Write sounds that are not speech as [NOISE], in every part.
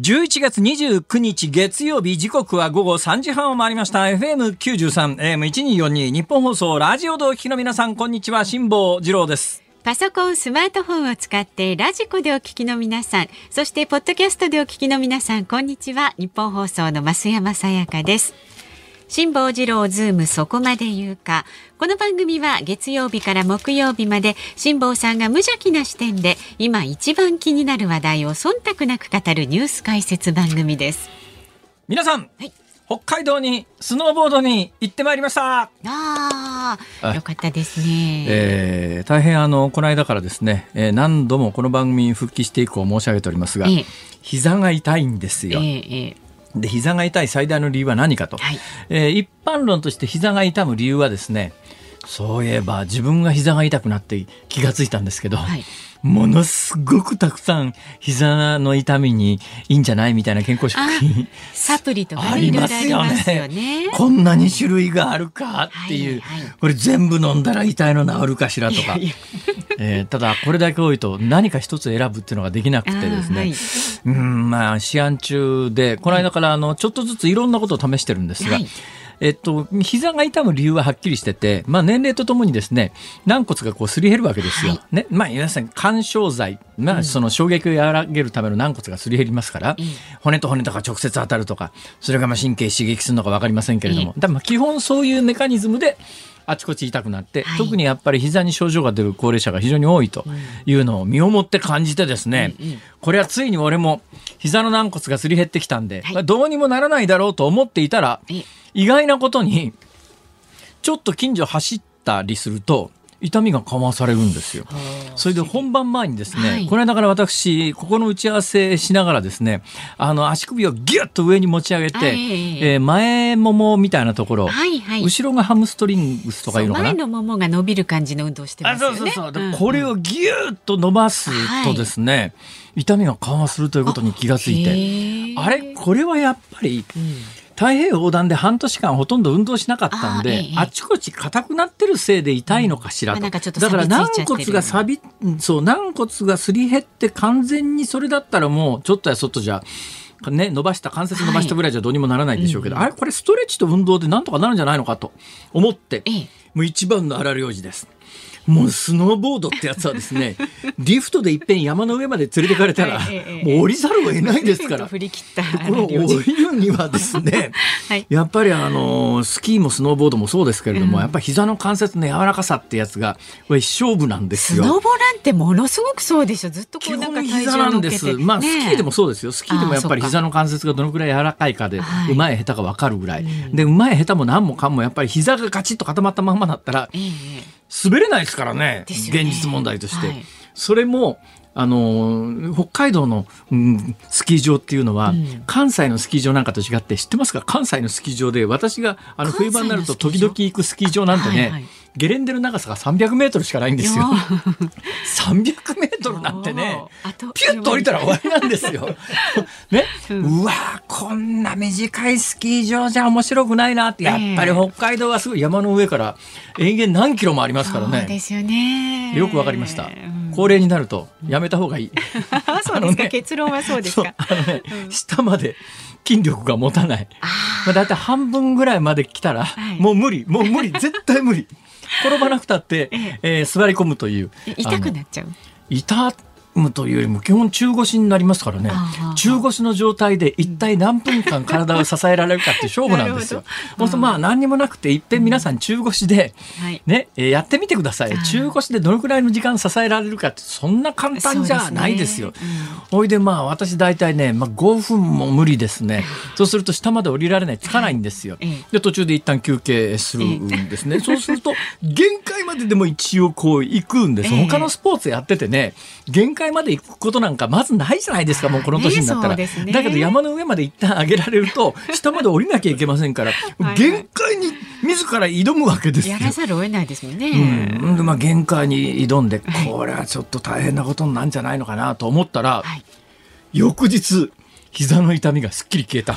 11月29日月曜日時刻は午後3時半を回りました FM93 AM1242 ニッポン放送ラジオでお聞きの皆さんこんにちは辛坊治郎ですパソコン、スマートフォンを使ってラジコでお聞きの皆さん、そしてポッドキャストでお聞きの皆さん、こんにちは。ニッポン放送の増山さやかです。辛坊治郎ズームそこまで言うか。この番組は月曜日から木曜日まで辛坊さんが無邪気な視点で今一番気になる話題を忖度なく語るニュース解説番組です。皆さん、はい、北海道にスノーボードに行ってまいりました。ああ、よかったですね。えー、大変あのこの間からですね、えー、何度もこの番組に復帰して以降申し上げておりますが、えー、膝が痛いんですよ。えーえーで膝が痛い最大の理由は何かと、はい、えー、一般論として膝が痛む理由はですねそういえば自分が膝が痛くなって気がついたんですけど、はい、ものすごくたくさん膝の痛みにいいんじゃないみたいな健康食品サプリとか、ね、ありますよね、ね、こんなに種類があるかっていう、はいはい、これ全部飲んだら痛いの治るかしらとか。えー、ただこれだけ多いと何か一つ選ぶっていうのができなくてですね、はい、うんまあ試案中でこの間からあのちょっとずついろんなことを試してるんですが、はいえっと、膝が痛む理由ははっきりしてて、まあ、年齢とともにですね軟骨がこうすり減るわけですよ。はい、ねまあ、皆さん干渉剤、まあ、その衝撃を和らげるための軟骨がすり減りますから、うん、骨と骨とか直接当たるとかそれがまあ神経刺激するのか分かりませんけれども、だまあ基本そういうメカニズムであちこち痛くなって、はい、特にやっぱり膝に症状が出る高齢者が非常に多いというのを身をもって感じてですね、うんうん、これはついに俺も膝の軟骨がすり減ってきたんで、はい、どうにもならないだろうと思っていたら、意外なことにちょっと近所走ったりすると痛みが緩和されるんですよ。それで本番前にですね、はい、この間から私、ここの打ち合わせしながらですね、あの足首をギュッと上に持ち上げて、はい、えー、前ももみたいなところ、はいはい、後ろがハムストリングスとかいうのかな？前のももが伸びる感じの運動してますよね。そうそうそう。うん、これをギュッと伸ばすとですね、はい、痛みが緩和するということに気がついて、あれ？これはやっぱり、うん太平洋横断で半年間ほとんど運動しなかったんで、あええ、あちこち硬くなってるせいで痛いのかしらと。うんまあ、だから軟骨が錆び、そう、軟骨がすり減って完全にそれだったらもうちょっとやそっとじゃ、ね、伸ばした関節伸ばしたぐらいじゃどうにもならないでしょうけど、はい、あれこれストレッチと運動でなんとかなるんじゃないのかと思って、ええ、もう一番の荒療治です。もうスノーボードってやつはですね [LAUGHS] リフトでいっぺん山の上まで連れてかれたら、もう降りざるを得ないですから振り切ったこの降りるにはですね、はい、やっぱりあのスキーもスノーボードもそうですけれども、うん、やっぱり膝の関節の柔らかさってやつがこれ勝負なんですよ。スノボなんてものすごくそうでしょ。ずっとこうなんか膝なんです。まあ、ね、スキーでもそうですよ。スキーでもやっぱり膝の関節がどのくらい柔らかいかでうまい下手が分かるぐらい、でうまい下手も何もかんもやっぱり膝がガチッと固まったままだったら、えー滑れないですからね、ね、現実問題として。はい、それもあの北海道の、うん、スキー場っていうのは、うん、関西のスキー場なんかと違って知ってますか？関西のスキー場で私があの冬場になると時々行くスキー場なんてね、はいはいゲレンデの長さが300メートルしかないんですよ。300 [LAUGHS] メートルなんてね、ピュッと降りたら終わりなんですよ。[LAUGHS] ね、うん、うわこんな短いスキー場じゃ面白くないなって、やっぱり北海道はすごい山の上から延々何キロもありますからね。ですよね。よくわかりました。高齢になるとやめた方がいい。[LAUGHS] そうですか、ね、結論はそうですか。あのね、うん、下まで筋力が持たない。まあ、だいたい半分ぐらいまで来たら、はい、もう無理、もう無理、絶対無理。転ばなくたって、[LAUGHS] ええ。ー、座り込むという。痛くなっちゃう。痛むというよりも基本中腰になりますからね。中腰の状態で一体何分間体を支えられるかっていう勝負なんですよ。本当まあ何にもなくていっぺん皆さん中腰で、ね、うん、やってみてください。中腰でどのくらいの時間支えられるかってそんな簡単じゃないですよ。ほ、いでまあ私大体ね、まあ、5分も無理ですね。そうすると下まで降りられないつかないんですよ。で途中で一旦休憩するんですね。そうすると限界まででも一応こう行くんです。他のスポーツやっててね限界界まで行くことなんかまずないじゃないですか、もうこの年になったら。ね、だけど山の上まで一旦上げられると、[LAUGHS] 下まで降りなきゃいけませんから、限界に自ら挑むわけですよ。やらざるを得ないですもんね。うん。で、まあ、限界に挑んで、これはちょっと大変なことなんじゃないのかなと思ったら、はい、翌日、膝の痛みがすっきり消えた。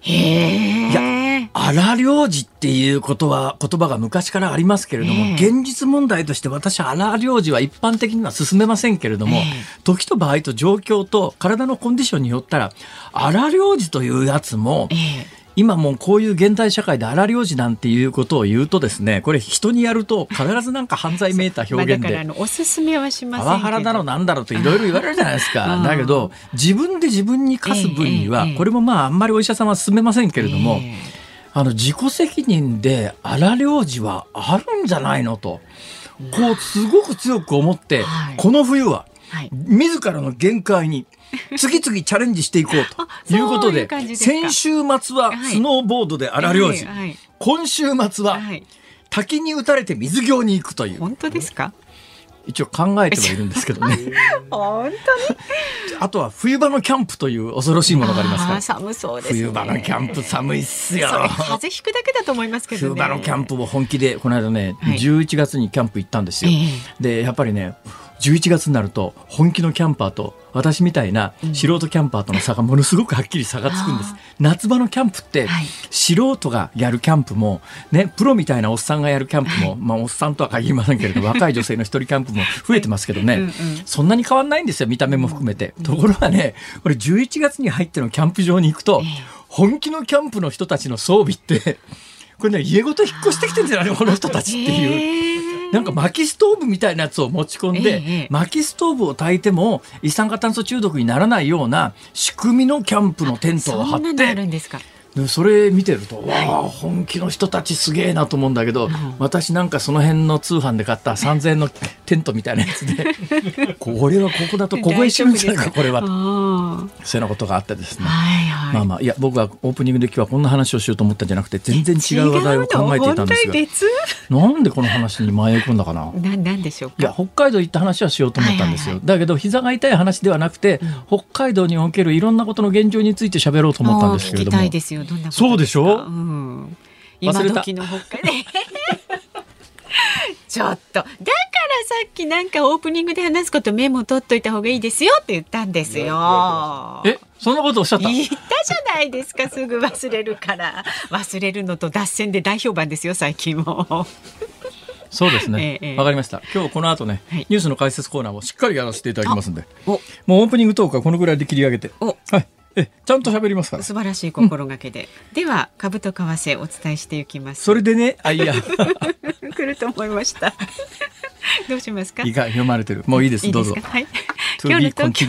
へえ。荒領事っていうことは言葉が昔からありますけれども、えー、現実問題として私は荒領事は一般的には進めませんけれども、えー、時と場合と状況と体のコンディションによったら荒領事というやつも、えー今もうこういう現代社会で荒領事なんていうことを言うとですねこれ人にやると必ずなんか犯罪めいた表現で [LAUGHS] まあ、おすすめはしませんパワハラだろうなんだろうといろいろ言われるじゃないですか。だけど自分で自分に課す分には、これもまああんまりお医者さんは勧めませんけれども、あの自己責任で荒領事はあるんじゃないのと。こうすごく強く思って、この冬は、自らの限界に次々チャレンジしていこうと [LAUGHS] いうことで先週末はスノーボードで荒領事、今週末は滝に打たれて水行に行くという。本当ですか？一応考えてはいるんですけどね。[LAUGHS] 本当に？あとは冬場のキャンプという恐ろしいものがありますから。寒そうです、ね、冬場のキャンプ寒いっすよ。風邪ひくだけだと思いますけど、ね、冬場のキャンプを本気でこの間ね、はい、11月にキャンプ行ったんですよ。えー、でやっぱりね11月になると本気のキャンパーと私みたいな素人キャンパーとの差がものすごくはっきり差がつくんです。夏場のキャンプって、素人がやるキャンプも、ね、プロみたいなおっさんがやるキャンプも、まあ、おっさんとは限りませんけれど、[LAUGHS] 若い女性の一人キャンプも増えてますけどね、うんうん、そんなに変わんないんですよ、見た目も含めて。ところがね、これ11月に入ってのキャンプ場に行くと、本気のキャンプの人たちの装備って、これね、家ごと引っ越してきてんじゃないのこの人たちっていう。なんか薪ストーブみたいなやつを持ち込んで、ええ、薪ストーブを焚いても一酸化炭素中毒にならないような仕組みのキャンプのテントを張って。それ見てると、わあ本気の人たちすげえなと思うんだけど、うん、私なんかその辺の通販で買った3,000円のテントみたいなやつで [LAUGHS] これはここだとここへしるんじゃないかこれは。そういうなことがあってですね、はいはい、まあまあいや僕はオープニングで今日はこんな話をしようと思ったんじゃなくて全然違う話題を考えていたんですが。なんでこの話に迷い込んだかな？[LAUGHS] ななんでしょういや北海道行った話はしようと思ったんですよ、はいはいはい、だけど膝が痛い話ではなくて、うん、北海道におけるいろんなことの現状について喋ろうと思ったんですけれどもそうでしょ、うん、今時の北海道ちょっと。だからさっきなんかオープニングで話すことメモ取っといた方がいいですよって言ったんですよ。えそんなことおっしゃった？言ったじゃないですかすぐ忘れるから。忘れるのと脱線で大評判ですよ最近も。そうですね。わ、え。え、かりました。今日この後ね、はい、ニュースの解説コーナーをしっかりやらせていただきますんで、もうオープニングトークはこのぐらいで切り上げて、はい、えちゃんと喋りますから。素晴らしい心がけで、うん、では株と為替お伝えしていきます。それでねあいや。[LAUGHS] 来ると思いました。どうしますか？いいか読まれてる。もういいですどうぞ。はい。今日の東京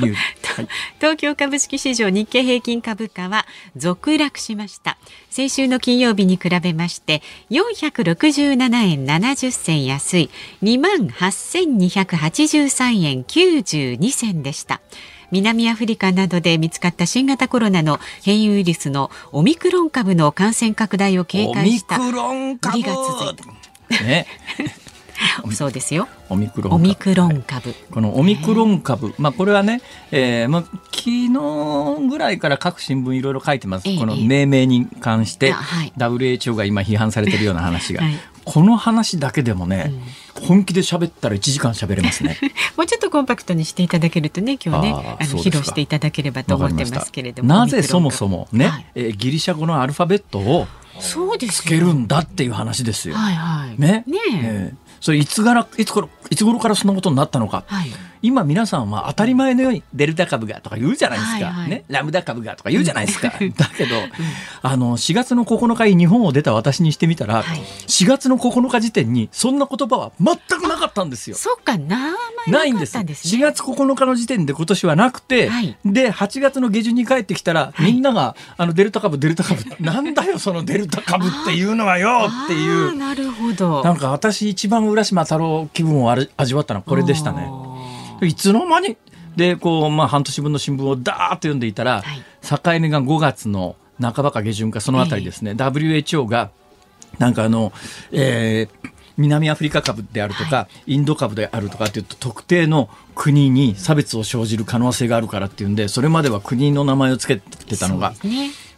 東京株式市場日経平均株価は続落しました。先週の金曜日に比べまして467円70銭安い。2万8283円92銭でした南アフリカなどで見つかった新型コロナの変異ウイルスのオミクロン株の感染拡大を警戒した売りが続いた。ね [LAUGHS] そうですよ。オミクロン株。オミクロン株。このオミクロン株、まあこれはね、えー、まあ昨日ぐらいから各新聞いろいろ書いてます。えー、この命名に関して、はい、WHO が今批判されてるような話が、[LAUGHS] はい、この話だけでもね、うん、本気で喋ったら1時間喋れますね。[LAUGHS] もうちょっとコンパクトにしていただけるとね、今日ね、あの披露していただければと思ってますけれども。なぜそもそもね、はい、えー、ギリシャ語のアルファベットをつけるんだっていう話ですよ。はいはい、ねねえーそれいつからいつ頃いつ頃からそんなことになったのか、はい、今皆さんは当たり前のようにデルタ株がとか言うじゃないですか、はいはい、ね、ラムダ株がとか言うじゃないですか、だけど、うん、あの4月の9日に日本を出た私にしてみたら、はい、4月の9日時点にそんな言葉は全くなかったんですよ。そっかなないんです、ね、4月9日の時点で今年はなくて、はい、で8月の下旬に帰ってきたら、みんながあのデルタ株デルタ株 [LAUGHS] なんだよそのデルタ株っていうのはよっていう。なるほど。なんか私一番浦島太郎気分を味わったのはこれでしたね。いつの間にでこう、まあ、半年分の新聞をダーッと読んでいたら、はい、境目が5月の半ばか下旬かそのあたりですね、えー、WHO がなんかあの、えー、南アフリカ株であるとか、はい、インド株であるとかっていうと特定の国に差別を生じる可能性があるからっていうんでそれまでは国の名前を付けてたのが。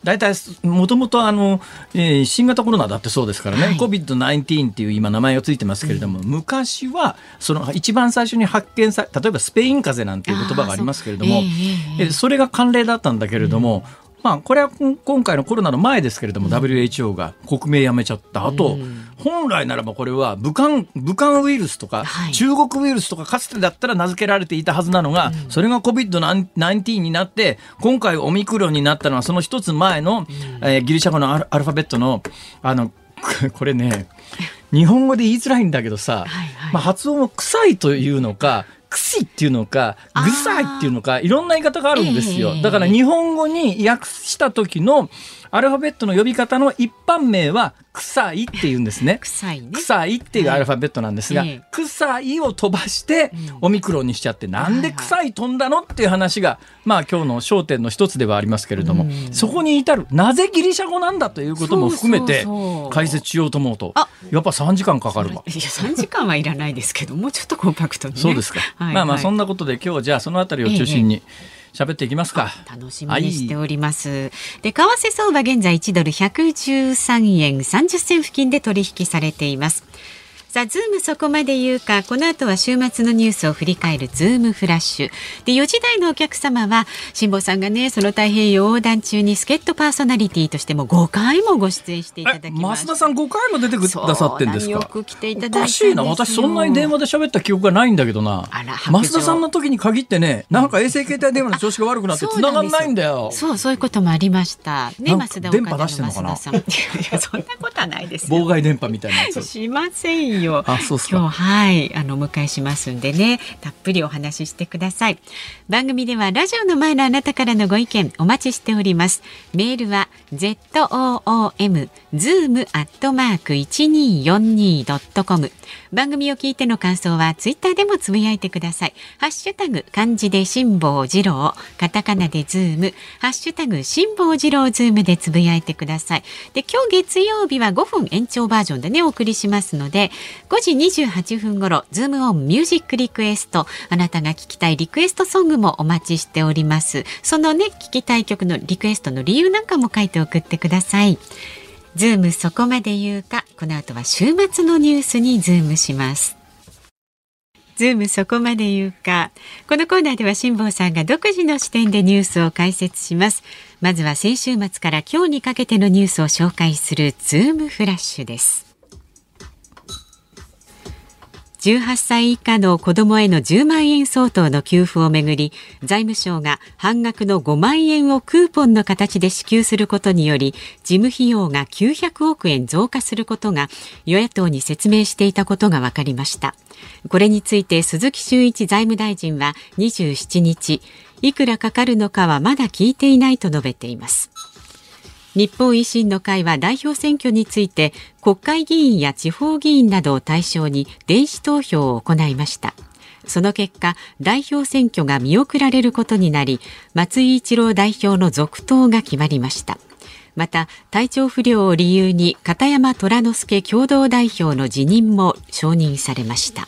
大体もともとあの、えー、新型コロナだってそうですからね、はい、COVID-19 っていう今名前がついてますけれども、うん、昔はその一番最初に発見さ例えばスペイン風邪なんていう言葉がありますけれども、えー、それが慣例だったんだけれども、まあ、これは今回のコロナの前ですけれども、うん、WHO が国名やめちゃった後、うん、本来ならばこれは武漢武漢ウイルスとか、はい、中国ウイルスとかかつてだったら名付けられていたはずなのが、うん、それが COVID-19 になって今回オミクロンになったのはその一つ前の、えー、ギリシャ語のアルファベットのあの [LAUGHS] これね日本語で言いづらいんだけどさ、はいはい、まあ、発音も臭いというのかくしっていうのか、ぐさいっていうのか、いろんな言い方があるんですよ。だから日本語に訳した時のアルファベットの呼び方の一般名は臭いって言うんですね。臭いね。臭いっていうアルファベットなんですが、はい、臭いを飛ばしてオミクロンにしちゃって、なんで臭い飛んだのっていう話が、まあ今日の焦点の一つではありますけれども、そこに至る、なぜギリシャ語なんだということも含めて解説しようと思うと、やっぱ3時間かかるわ。いや、3時間はいらないですけど、もうちょっとコンパクトに、ね、そうですか。はい、まあまあそんなことで今日じゃあそのあたりを中心に、ええ喋っていきますか。楽しみにしております。はい、で、為替相場現在1ドル113円30銭付近で取引されています。さあ、ズームそこまで言うか、この後は週末のニュースを振り返るズームフラッシュ。で、4時台のお客様は、辛坊さんがね、その太平洋横断中に助っ人パーソナリティとしても5回もご出演していただきます。増田さん5回も出てくださってんですか？よく来ていただいて。おかしいな。私そんなに電話で喋った記憶がないんだけどな。あら、増田さんの時に限ってね、なんか衛星携帯電話の調子が悪くなって繋がんないんだよ。そう、そういうこともありました。ね、増田電波出してんのかな？いや、そんなことはないです妨害電波みたいなやつ。しませんよ。あ、そうそう。今日はいあのお迎えしますんでね。たっぷりお話ししてください。番組ではラジオの前のあなたからのご意見お待ちしております。メールは z o o m zoom アットマーク一二四二ドットコム番組を聞いての感想はツイッターでもつぶやいてください。ハッシュタグ漢字で辛坊治郎。カタカナでズーム。ハッシュタグ辛坊治郎ズームでつぶやいてください。で今日月曜日は5分延長バージョンでねお送りしますので5時28分頃ズームオンミュージックリクエスト。あなたが聞きたいリクエストソングもお待ちしております。そのね聞きたい曲のリクエストの理由なんかも書いて送ってください。ズームそこまで言うか。この後は週末のニュースにズームします。ズームそこまで言うか。このコーナーでは辛坊さんが独自の視点でニュースを解説します。まずは先週末から今日にかけてのニュースを紹介するズームフラッシュです。18歳以下の子どもへの10万円相当の給付をめぐり財務省が半額の5万円をクーポンの形で支給することにより事務費用が900億円増加することが与野党に説明していたことが分かりました。これについて鈴木俊一財務大臣は27日いくらかかるのかはまだ聞いていないと述べています。日本維新の会は代表選挙について国会議員や地方議員などを対象に電子投票を行いました。その結果代表選挙が見送られることになり松井一郎代表の続投が決まりました。また体調不良を理由に片山虎之助共同代表の辞任も承認されました。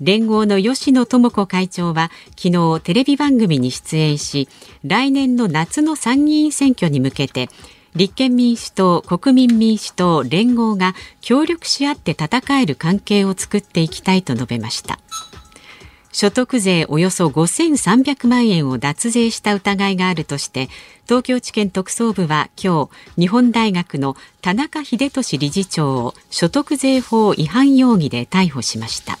連合の吉野智子会長は昨日テレビ番組に出演し来年の夏の参議院選挙に向けて立憲民主党、国民民主党、連合が協力し合って戦える関係を作っていきたいと述べました。所得税およそ5300万円を脱税した疑いがあるとして東京地検特捜部は今日日本大学の田中英寿理事長を所得税法違反容疑で逮捕しました。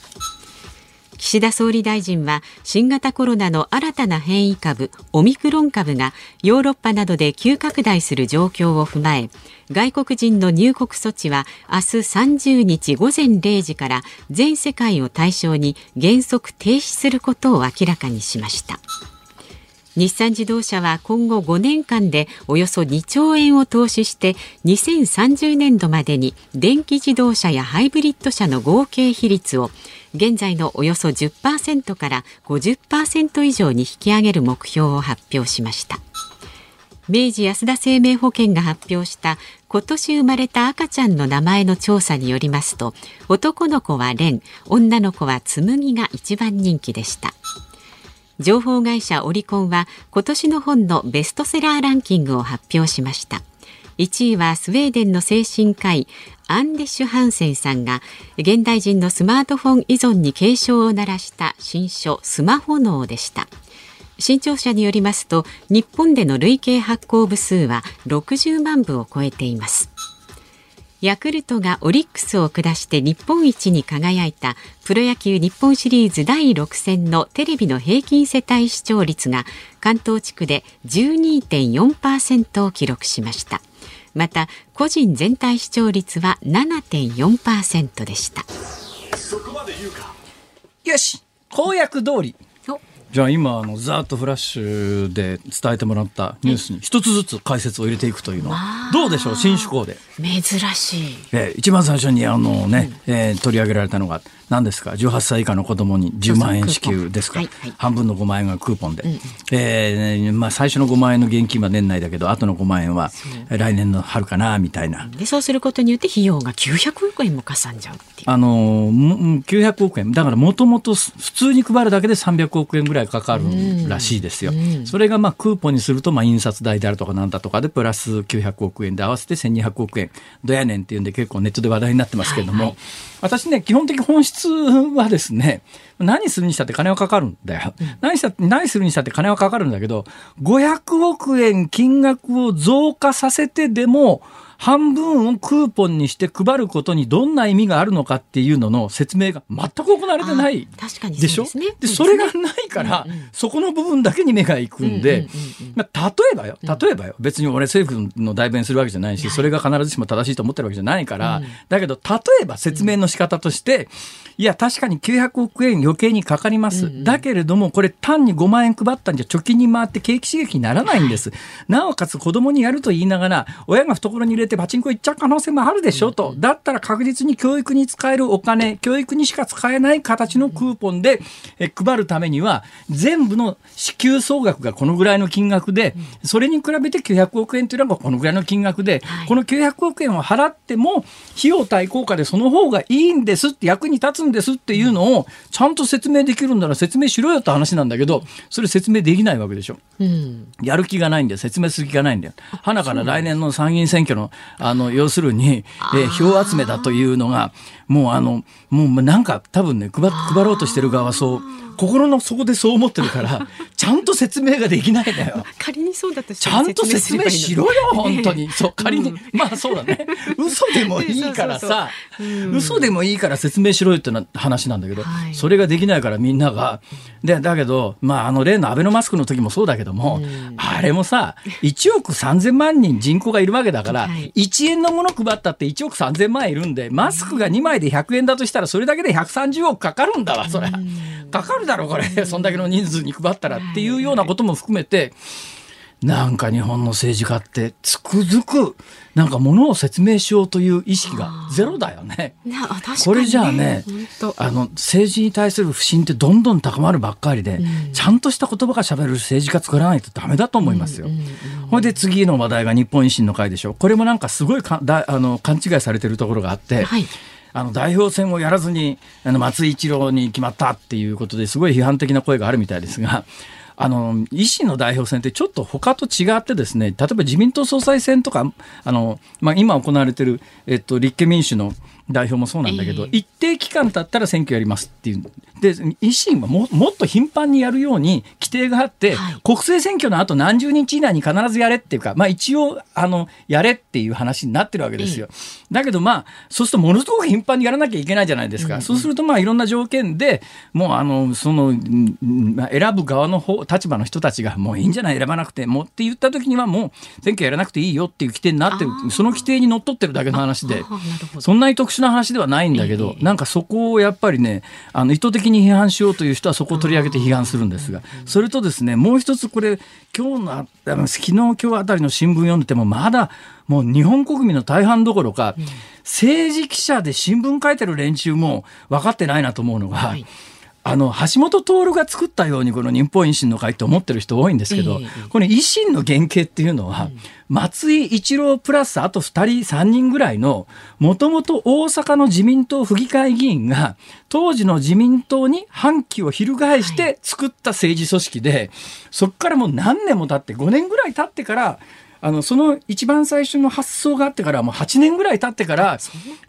岸田総理大臣は新型コロナの新たな変異株オミクロン株がヨーロッパなどで急拡大する状況を踏まえ外国人の入国措置は明日30日午前0時から全世界を対象に原則停止することを明らかにしました。日産自動車は今後5年間でおよそ2兆円を投資して2030年度までに電気自動車やハイブリッド車の合計比率を現在のおよそ10%から50%以上に引き上げる目標を発表しました。明治安田生命保険が発表した今年生まれた赤ちゃんの名前の調査によりますと男の子は蓮女の子は紬が一番人気でした。情報会社オリコンは今年の本のベストセラーランキングを発表しました。1位はスウェーデンの精神科医アンディシュ・ハンセンさんが現代人のスマートフォン依存に警鐘を鳴らした新書スマホ脳でした。新潮社によりますと日本での累計発行部数は60万部を超えています。ヤクルトがオリックスを下して日本一に輝いたプロ野球日本シリーズ第6戦のテレビの平均世帯視聴率が関東地区で12.4%を記録しました。また個人全体視聴率は7.4%でした。よし公約通り。じゃあ今あのざっとフラッシュで伝えてもらったニュースに一つずつ解説を入れていくというのはどうでしょう新趣向で？珍しい、えー、一番最初にあのね、うん、えー、取り上げられたのが何ですか？18歳以下の子供に10万円支給ですか、はいはい、半分の5万円がクーポンで、うん、えー、まあ、最初の5万円の現金は年内だけど後の5万円は来年の春かなみたいな。でそうすることによって費用が900億円もかさんじゃうっていう。あの900億円。だからもともと普通に配るだけで300億円ぐらいかかるらしいですよ、それがまあクーポンにするとまあ印刷代であるとかなんだとかでプラス900億円で合わせて1200億円。どやねんっていうんで結構ネットで話題になってますけれども、はいはい私ね、基本的本質はですね、何するにしたって金はかかるんだよ。うん、何した何するにしたって金はかかるんだけど、500億円金額を増加させてでも、半分をクーポンにして配ることにどんな意味があるのかっていうのの説明が全く行われてないでしょ？で、ね、それがないから、うんうん、そこの部分だけに目がいくんで、まあ、例えばよ。例えばよ。別に俺政府の代弁するわけじゃないし、それが必ずしも正しいと思ってるわけじゃないから、だけど例えば説明の仕方として、いや確かに900億円余計にかかります、だけれどもこれ単に5万円配ったんじゃ貯金に回って景気刺激にならないんです、なおかつ子供にやると言いながら親が懐に入れてパチンコ行っちゃう可能性もあるでしょ。と、だったら確実に教育に使えるお金教育にしか使えない形のクーポンでえ配るためには全部の支給総額がこのぐらいの金額でそれに比べて900億円というのがこのぐらいの金額で、この900億円を払っても費用対効果でその方がいいんですって役に立つんですっていうのをちゃんと説明できるんなら説明しろよって話なんだけどそれ説明できないわけでしょ。うん、やる気がないんだよ説明する気がないんだよ。花から来年の参議院選挙のあの要するに、えー、票集めだというのがもうあのもうなんか多分ね配配ろうとしてる側はそう心の底でそう思ってるから [LAUGHS] ちゃんと説明ができないんだよ。仮にそうだとちゃんと説明しろよ本当に。そう仮に、うん、まあそうだね。嘘でもいいからさ、嘘でもいいから説明しろよってな話なんだけど、はい、それができないからみんながでだけどまああの例のアベノマスクの時もそうだけども、うん、あれもさ1億3000万人人口がいるわけだから、はい、1円のもの配ったって1億3000万いるんでマスクが2枚で100円だとしたらそれだけで130億かかるんだわそれ。かかるだろこれ。そんだけの人数に配ったらっていうようなことも含めてなんか日本の政治家ってつくづくなんかものを説明しようという意識がゼロだよね。ねこれじゃあねあの政治に対する不信ってどんどん高まるばっかりで、うん、ちゃんとした言葉がしゃべる政治家作らないとダメだと思いますよ。ほ、うんで次の話題が日本維新の会でしょこれもなんかすごいかだあの勘違いされてるところがあって。はいあの代表選をやらずにあの松井一郎に決まったっていうことですごい批判的な声があるみたいですが。あの維新の代表選ってちょっと他と違ってですね例えば自民党総裁選とかあの、まあ、今行われてる、えっと、立憲民主の代表もそうなんだけど、えー、一定期間経ったら選挙やりますっていう。で維新はももっと頻繁にやるように規定があって、はい、国政選挙の後何十日以内に必ずやれっていうか、まあ、一応あのやれっていう話になってるわけですよ。えー、だけどまあそうするとものすごく頻繁にやらなきゃいけないじゃないですか。うん。うん、そうするとまあいろんな条件でもうあのその、まあ、選ぶ側の方立場の人たちがもういいんじゃない選ばなくてもって言った時にはもう選挙やらなくていいよっていう規定になってるその規定にのっとってるだけの話でそんなに特殊な話ではないんだけど、えー、なんかそこをやっぱりねあの意図的に批判しようという人はそこを取り上げて批判するんですがそれとですねもう一つこれ今日のあの昨日今日あたりの新聞読んでてもまだもう日本国民の大半どころか、政治記者で新聞書いてる連中も分かってないなと思うのが。はいあの橋本徹が作ったようにこの日本維新の会って思ってる人多いんですけど、この維新の原型っていうのは、松井一郎プラスあと2人3人ぐらいのもともと大阪の自民党府議会議員が当時の自民党に反旗を翻して作った政治組織で、そこからもう何年も経って5年ぐらい経ってからあのその一番最初の発想があってからもう8年ぐらい経ってから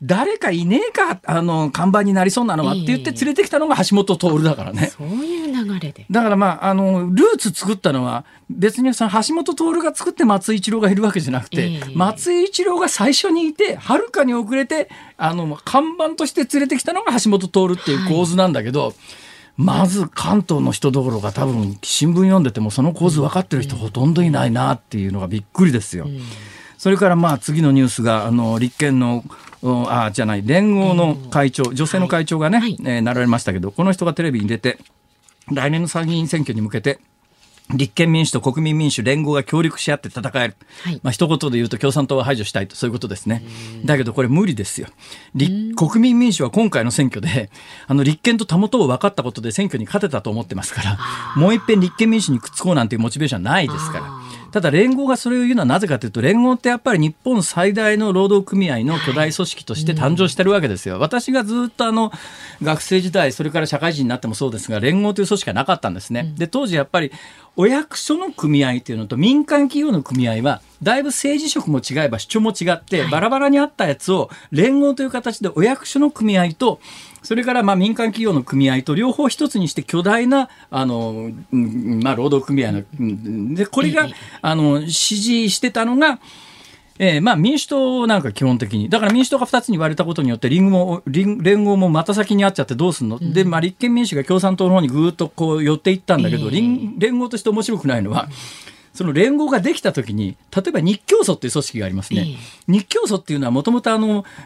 誰かいねえかあの看板になりそうなのはって言って連れてきたのが橋本徹だからね。そういう流れでだからまああのルーツ作ったのは別にその橋本徹が作って松井一郎がいるわけじゃなくて、松井一郎が最初にいてはるかに遅れてあの看板として連れてきたのが橋本徹っていう構図なんだけど。はいまず関東の人どころか多分新聞読んでてもその構図分かってる人ほとんどいないなっていうのがびっくりですよ。それからまあ次のニュースがあの立憲のあじゃない連合の会長女性の会長がね、はい、えー、なられましたけどこの人がテレビに出て来年の参議院選挙に向けて立憲民主と国民民主連合が協力し合って戦える、はい、まあ一言で言うと共産党は排除したいとそういうことですね。だけどこれ無理ですよ。国民民主は今回の選挙であの立憲とたもとを分かったことで選挙に勝てたと思ってますからもう一遍立憲民主にくっつこうなんていうモチベーションはないですから。ただ連合がそれを言うのはなぜかというと連合ってやっぱり日本最大の労働組合の巨大組織として誕生してるわけですよ。私がずっとあの学生時代それから社会人になってもそうですが連合という組織はなかったんですね。で当時やっぱりお役所の組合というのと民間企業の組合はだいぶ政治色も違えば主張も違ってバラバラにあったやつを連合という形でお役所の組合とそれからまあ民間企業の組合と両方一つにして巨大なあの、まあ、労働組合のでこれがあの支持してたのがえー、まあ民主党なんか基本的に。だから民主党が2つに割れたことによってリンゴも、連合もまた先にあっちゃってどうすんの、うん、で、まあ立憲民主が共産党の方にぐーっとこう寄っていったんだけど、えー、連合として面白くないのは、その連合ができたときに、例えば日教組っていう組織がありますね。えー、日教組っていうのはもともと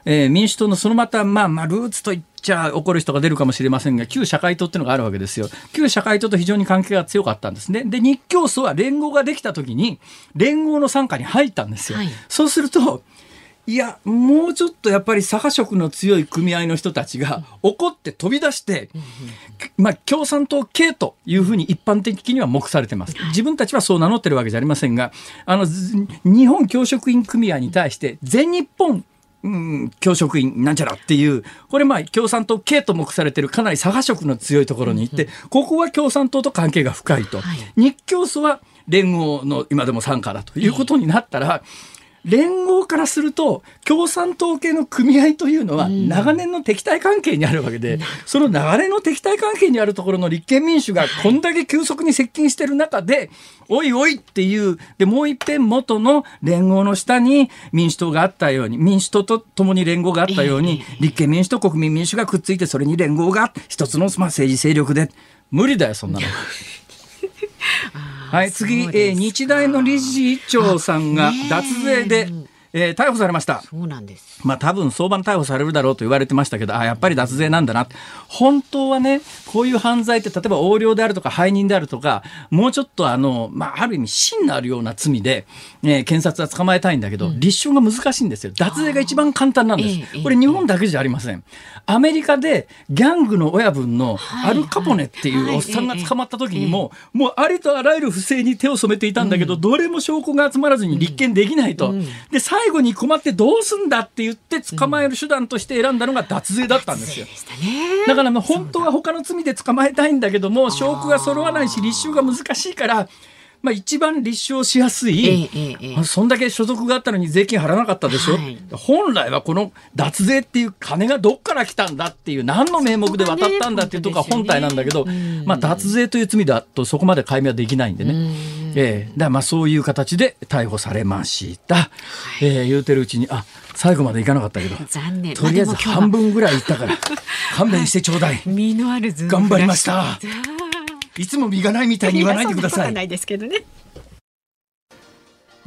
民主党のそのまた、まあまあルーツといっちゃ怒る人が出るかもしれませんが、旧社会党っていうのがあるわけですよ。旧社会党と非常に関係が強かったんですね。で、日教組は連合ができたときに、連合の傘下に入ったんですよ。はい、そうすると、いやもうちょっとやっぱり左派色の強い組合の人たちが怒って飛び出して、まあ、共産党系というふうに一般的には目されてます。自分たちはそう名乗ってるわけじゃありませんがあの日本教職員組合に対して全日本うん、教職員なんちゃらっていう、これまあ共産党系と目されてるかなり左派色の強いところに行って、ここは共産党と関係が深いと。日教組は連合の今でも参加だということになったら、連合からすると共産党系の組合というのは長年の敵対関係にあるわけで、うん、その長年の敵対関係にあるところの立憲民主がこんだけ急速に接近してる中で、はい、おいおいっていうでもう一遍元の連合の下に民主党があったように民主党と共に連合があったように、立憲民主と国民民主がくっついてそれに連合が一つの政治勢力で。無理だよそんなの。[LAUGHS] はい、次、えー、日大の理事長さんが脱税で、えー、逮捕されました。そうなんです。まあ多分相場逮捕されるだろうと言われてましたけど、あやっぱり脱税なんだな。本当はね、こういう犯罪って例えば横領であるとか背任であるとか、もうちょっとあの、まあある意味真のあるような罪で、えー、検察は捕まえたいんだけど、うん、立証が難しいんですよ。脱税が一番簡単なんです。これ日本だけじゃありません。アメリカでギャングの親分のアルカポネっていうおっさんが捕まった時にも、もうありとあらゆる不正に手を染めていたんだけど、どれも証拠が集まらずに立件できないと。で、最後に困ってどうすんだって言って捕まえる手段として選んだのが脱税だったんですよ。だから本当は他の罪で捕まえたいんだけども、証拠が揃わないし立証が難しいから、まあ、一番立証しやすい、えええ、そんだけ所得があったのに税金払わなかったでしょ、はい、本来はこの脱税っていう金がどっから来たんだっていう何の名目で渡ったんだっていうとこが本体なんだけど、ね、まあ、脱税という罪だとそこまで解明はできないんでね。ええ、だまあそういう形で逮捕されました。はい、えー、言うてるうちにあ最後までいかなかったけど残念とりあえず半分ぐらいいったから [LAUGHS] 勘弁してちょうだい。身のある頑張りました。[LAUGHS] いつも身がないみたいに言わないでください。ないですけどね。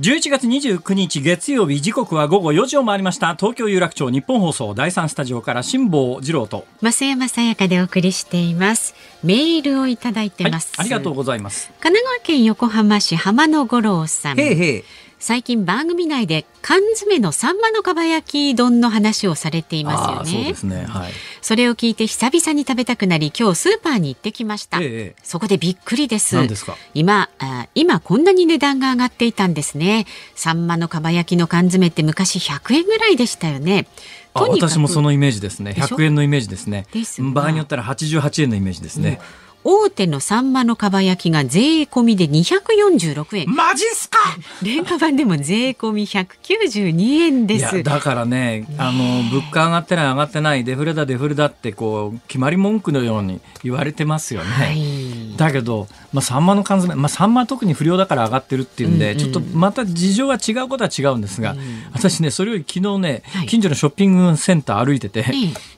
11月29日月曜日時刻は午後4時を回りました。東京有楽町日本放送第三スタジオから辛坊治郎と。増山さやかでお送りしています。メールをいただいてます、はい、ありがとうございます。神奈川県横浜市浜野五郎さん。へいへい最近番組内で缶詰のサンマのかば焼き丼の話をされていますよね。そうですね。はい。それを聞いて久々に食べたくなり、今日スーパーに行ってきました。ええ、そこでびっくりです。何ですか？今あ、今こんなに値段が上がっていたんですね。サンマのかば焼きの缶詰って昔100円ぐらいでしたよね。あ私もそのイメージですね。100円のイメージですね。です場合によったら88円のイメージですね。うん大手のサンマのかば焼きが税込みで246円。マジっすか？廉価版でも税込み192円です。だからねあの物価上がってない上がってないデフレだデフレだってこう決まり文句のように言われてますよね、はい、だけど、まあ、サンマの缶詰、まあ、サンマは特に不良だから上がってるっていうんで、うんうん、ちょっとまた事情が違うことは違うんですが、うん、私ねそれより昨日ね、はい、近所のショッピングセンター歩いてて、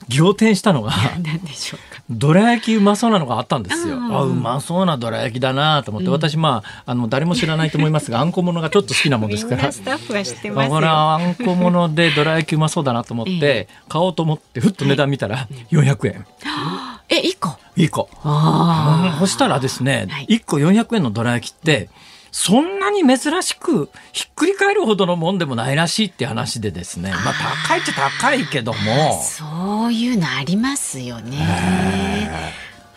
仰天したのが何でしょうか。どら焼きうまそうなのがあったんですよ。あうまそうなどら焼きだなと思って、うん、私まああの誰も知らないと思いますがあんこものがちょっと好きなもんですから。スタッフは知ってますよ。あんこものでどら焼きうまそうだなと思って、買おうと思ってふっと値段見たら400円。え一個？一個。そしたらですね、一個400円のどら焼きって。そんなに珍しくひっくり返るほどのもんでもないらしいって話でですねまあ高いっちゃ高いけどもそういうのありますよね。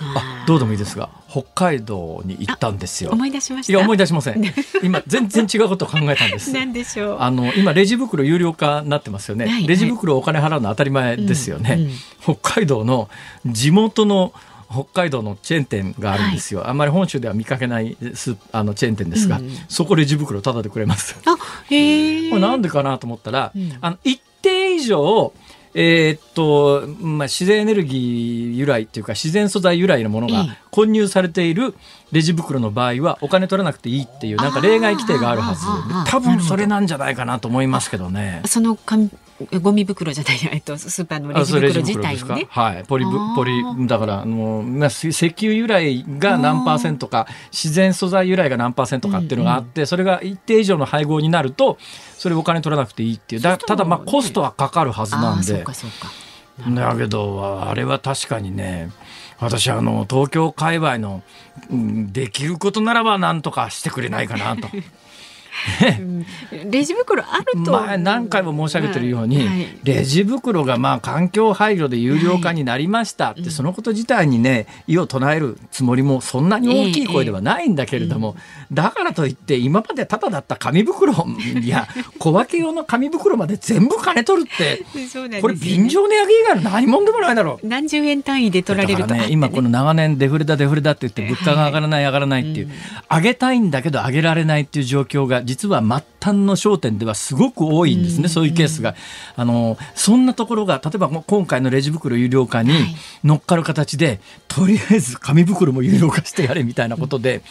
あどうでもいいですが北海道に行ったんですよ。思い出しました？いや思い出しません。今全然違うことを考えたんです。[LAUGHS] 何でしょう。あの今レジ袋有料化になってますよね、はいはい、レジ袋お金払うの当たり前ですよね、うんうん、北海道の地元の北海道のチェーン店があるんですよ、はい、あんまり本州では見かけないスあのチェーン店ですが、うん、そこレジ袋タダでくれます。あへ [LAUGHS] これなんでかなと思ったら、うん、あの一定以上えー、っと、まあ、自然エネルギー由来っていうか自然素材由来のものが混入されているレジ袋の場合はお金取らなくていいっていうなんか例外規定があるはず。多分それなんじゃないかなと思いますけどね。そのゴミ袋じゃない、えっと、スーパーのレジ袋自体ね。はい、ポリポリだからあの、まあ、石油由来が何パーセントか自然素材由来が何パーセントかっていうのがあって、うんうん、それが一定以上の配合になるとそれお金取らなくていいっていう。だただまあコストはかかるはずなんで。だけどあれは確かにね私あの東京界隈の、うん、できることならば何とかしてくれないかなと。[LAUGHS] レジ袋あると前何回も申し上げてるように、はい、レジ袋がまあ環境配慮で有料化になりましたって、はい、そのこと自体にね異を唱えるつもりもそんなに大きい声ではないんだけれども、えー、だからといって今までただだった紙袋いや小分け用の紙袋まで全部金取るってね、これ便乗値上げ以外の何もんでもないだろう。何十円単位で取られると、ね、今この長年デフレだデフレだって言って物価が上がらない上がらないっていう、上げたいんだけど上げられないっていう状況が実は末端の焦点ではすごく多いんですね、そういうケースが。あのそんなところが例えば今回のレジ袋有料化に乗っかる形で、とりあえず紙袋も有料化してやれみたいなことで。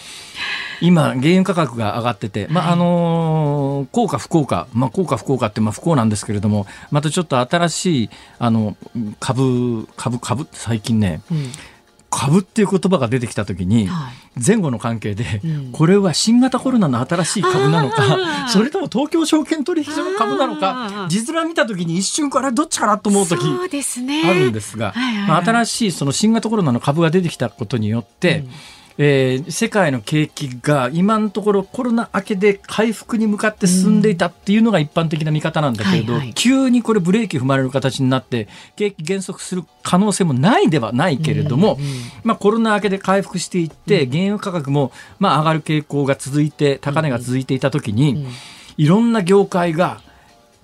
今原油価格が上がってて、まああの効果不効果、まあ、効果不効果ってまあ不幸なんですけれどもまたちょっと新しいあの株株株最近ね、うん株っていう言葉が出てきた時に前後の関係でこれは新型コロナの新しい株なのかそれとも東京証券取引所の株なのか字面見た時に一瞬からどっちかなと思う時あるんですが新しいその新型コロナの株が出てきたことによってえー、世界の景気が今のところコロナ明けで回復に向かって進んでいたっていうのが一般的な見方なんだけれど、うんはいはい、急にこれブレーキ踏まれる形になって景気減速する可能性もないではないけれども、うんうん、まあ、コロナ明けで回復していって原油価格もまあ上がる傾向が続いて高値が続いていた時に、いろんな業界が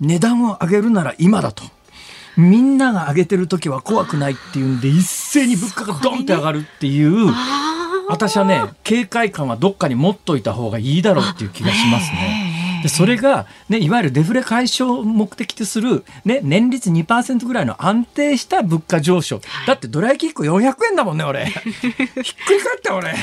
値段を上げるなら今だと。みんなが上げてる時は怖くないっていうんで一斉に物価がドンって上がるっていう。私はね警戒感はどっかに持っといた方がいいだろうっていう気がしますね。でそれが、ね、いわゆるデフレ解消を目的とする、ね、年率2%ぐらいの安定した物価上昇、だってどら焼き1個400円だもんね俺。[LAUGHS] ひっくり返った俺。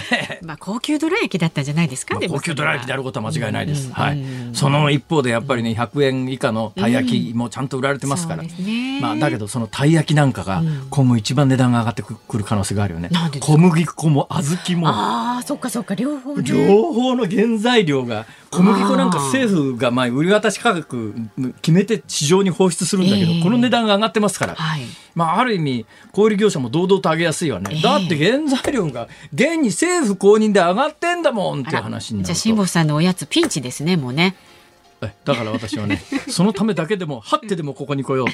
まあ高級どら焼きだったんじゃないですか、まあ、高級どら焼きであることは間違いないです、はい、その一方でやっぱりね100円以下のたい焼きもちゃんと売られてますから、ね、まあ、だけどそのたい焼きなんかが今後一番値段が上がってくる可能性があるよね、小麦粉も小豆も。ああそっかそっか。両方、ね、両方の原材料が小麦粉なんか政府がまあ売り渡し価格決めて市場に放出するんだけど、えー、この値段が上がってますから、はい、まあ、ある意味小売業者も堂々と上げやすいわね、えー、だって原材料が現に政府公認で上がってんだもんっていう話になるじゃあ辛坊さんのおやつピンチですねもうねだから私はねそのためだけでもはってでもここに来ようと。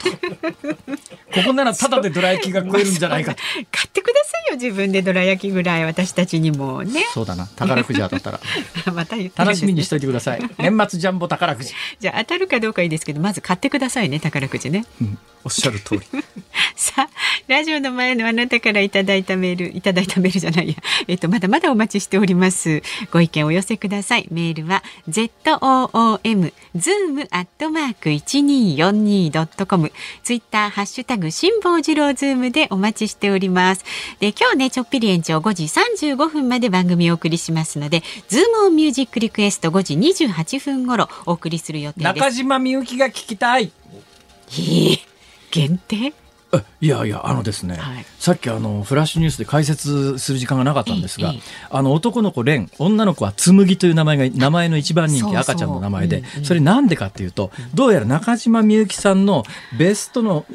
ここならただでどら焼きが食えるんじゃないかと。買ってくださいよ自分でどら焼きぐらい私たちにもね。そうだな。宝くじ当たったら。[LAUGHS] また言って楽しみにしといてください。年末ジャンボ宝くじ。じゃあ当たるかどうかいいですけどまず買ってくださいね宝くじね、うん、おっしゃる通り。[LAUGHS] さあラジオの前のあなたからいただいたメールいただいたメールじゃないや。えっとまだまだお待ちしております。ご意見お寄せください。メールは ZOOM zoom アットマーク一二四二ドットコム。ツイッターハッシュタグ辛坊治郎ズームでお待ちしております。で今日ねちょっぴり延長5時35分まで番組をお送りしますのでズームオンミュージックリクエスト5時28分頃お送りする予定です。中島みゆきが聞きたい。限定？いやいやあのですね、はい、さっきあのフラッシュニュースで解説する時間がなかったんですが、あの男の子蓮女の子は紬という名前が名前の一番人気赤ちゃんの名前でそれなんでかっていうとどうやら中島みゆきさんのベストの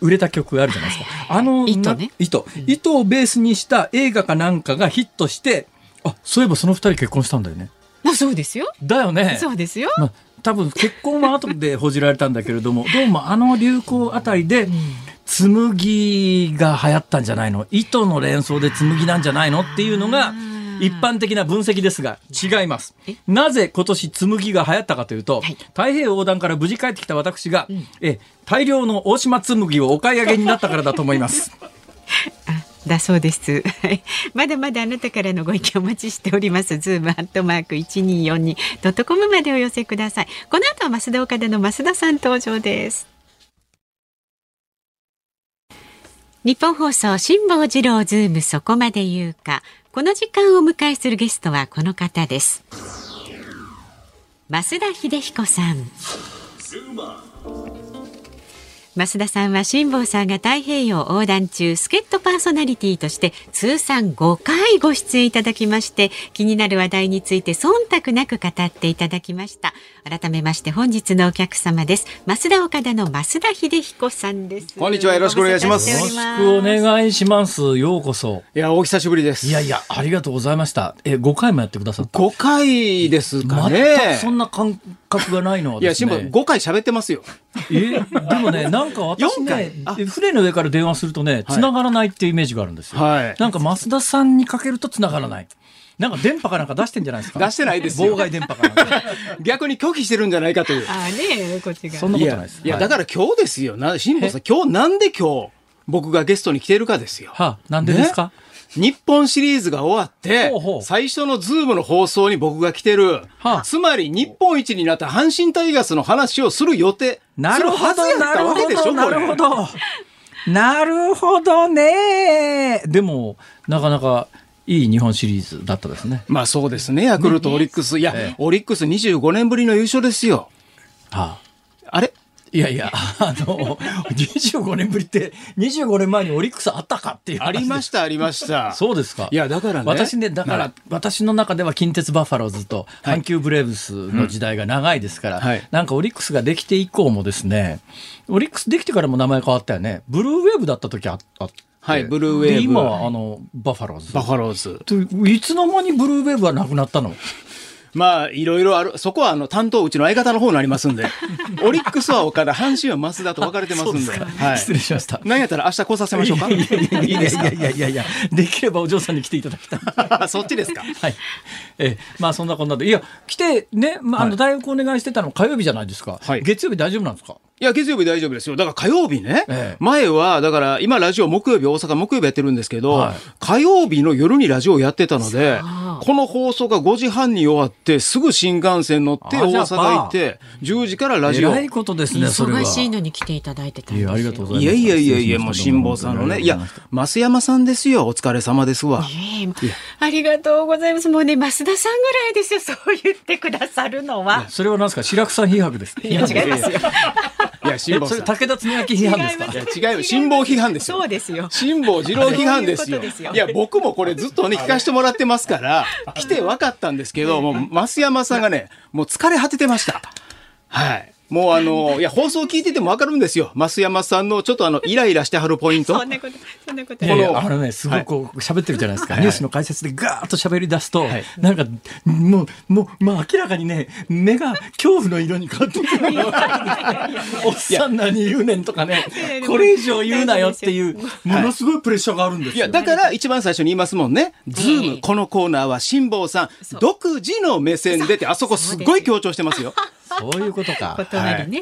売れた曲があるじゃないですか、あの糸ね。糸。糸をベースにした映画かなんかがヒットしてあそういえばその二人結婚したんだよね。あそうですよ。だよね。そうですよ。まあ多分結婚は後で報じられたんだけれどもどうもあの流行あたりで、紬が流行ったんじゃないの？糸の連想で紬なんじゃないの？っていうのが一般的な分析ですが違います。なぜ今年紬が流行ったかというと、はい、太平洋横断から無事帰ってきた私が、うん、え大量の大島紬をお買い上げになったからだと思います。[LAUGHS] だそうです。まだまだあなたからのご意見お待ちしております。ズームアットマーク一二四二ドットコムまでお寄せください。この後は増田岡田の増田さん登場です。ニッポン放送辛坊治郎ズームそこまで言うか。この時間お迎えするゲストはこの方です。増田英彦さん。増田さんは辛坊さんが太平洋横断中助っ人パーソナリティとして通算5回ご出演いただきまして気になる話題について忖度なく語っていただきました。改めまして本日のお客様です。増田岡田の増田秀彦さんです。こんにちは。よろしくお願いします。よろしくお願いします。ようこそ。いやお久しぶりです。いやいやありがとうございました。え5回もやってくださった？5回ですかね。全くそんな感覚えがないのは、ね、いや辛坊5回喋ってますよ。えでもね [LAUGHS] なんか私ね船の上から電話するとね繋がらないっていうイメージがあるんですよ、はい、なんか増田さんにかけると繋がらない。なんか電波かなんか出してんじゃないですか？出してないです妨害電波かなんか。[LAUGHS] 逆に拒否してるんじゃないかという。あねこっちが。そんなことないです。いや、だから今日ですよ。な辛坊さん今日なんで今日僕がゲストに来てるかですよ。はあなんでですか、ね？日本シリーズが終わって、ほうほう最初のズームの放送に僕が来てる、はあ、つまり日本一になった阪神タイガースの話をする予定、なるほど、なるほど、なるほど。なるほどね。でも、なかなか、いい日本シリーズだったですね。まあそうですね、ヤクルト、オリックス。いや、ええ、オリックス25年ぶりの優勝ですよ。はあ、いやいや、あの、25年ぶりって、25年前にオリックスあったかっていうありました、ありました。そうですか。いや、だからね。私ね、だから、私の中では近鉄バファローズと阪急ブレーブスの時代が長いですから、はい、なんかオリックスができて以降もですね、オリックスできてからも名前変わったよね。ブルーウェーブだった時ああはい、ブルーウェーブ。今はあの、バファローズ。バファローズ。いつの間にブルーウェーブはなくなったの？まあ、いろいろある、そこはあの担当、うちの相方の方になりますんで、[LAUGHS] オリックスは岡田、阪神は増田と分かれてますんで、はい、失礼しました。何やったら明日来させましょうか？いやいやいやいやいやいやいや、できればお嬢さんに来ていただきたい。[LAUGHS] そっちですか？はい。え、まあそんなこんなで、いや、来てね、まあ、あの代役お願いしてたの火曜日じゃないですか。はい。月曜日大丈夫なんですか？いや、月曜日大丈夫ですよ。だから火曜日ね、ええ、前は、だから今ラジオ木曜日、大阪木曜日やってるんですけど、はい、火曜日の夜にラジオやってたので、この放送が5時半に終わって、すぐ新幹線乗って大阪行って、10時からラジオ。偉いことですね、それは。忙しいのに来ていただいてたんですよ。いや、ありがとうございます。いやいやいやいや、もう辛坊さんのね、いや、増山さんですよ、お疲れ様ですわ。ありがとうございます。もうね、増田さんぐらいですよ、そう言ってくださるのは。それは何ですか、白くさん批判です。いや、違いますよ。いや、辛坊さん。武田恒明批判ですか？いや、違うよ。辛坊批判ですよ。そうですよ。辛坊二郎批判ですよ。いや、僕もこれずっとね、聞かせてもらってますから、来て分かったんですけど、もう、増山さんがね、もう疲れ果ててました。はい。もうあの、いや、放送聞いててもわかるんですよ。増山さんのちょっとあの、イライラしてはるポイント。[LAUGHS] そんなこと、そんなこと。いやいやあのね、すごいこう、喋ってるじゃないですか。はいニュースの解説でガーッと喋り出すと、はいなんか、もう、もう、まあ明らかにね、目が恐怖の色に変わってくるのおっさん何言うねんとかねこれ以上言うなよっていう、ものすごいプレッシャーがあるんですよ。いや、だから一番最初に言いますもんね。ズーム、ええこのコーナーは辛坊さん、独自の目線でって、あそこすっごい強調してますよ。[LAUGHS] そういうことか。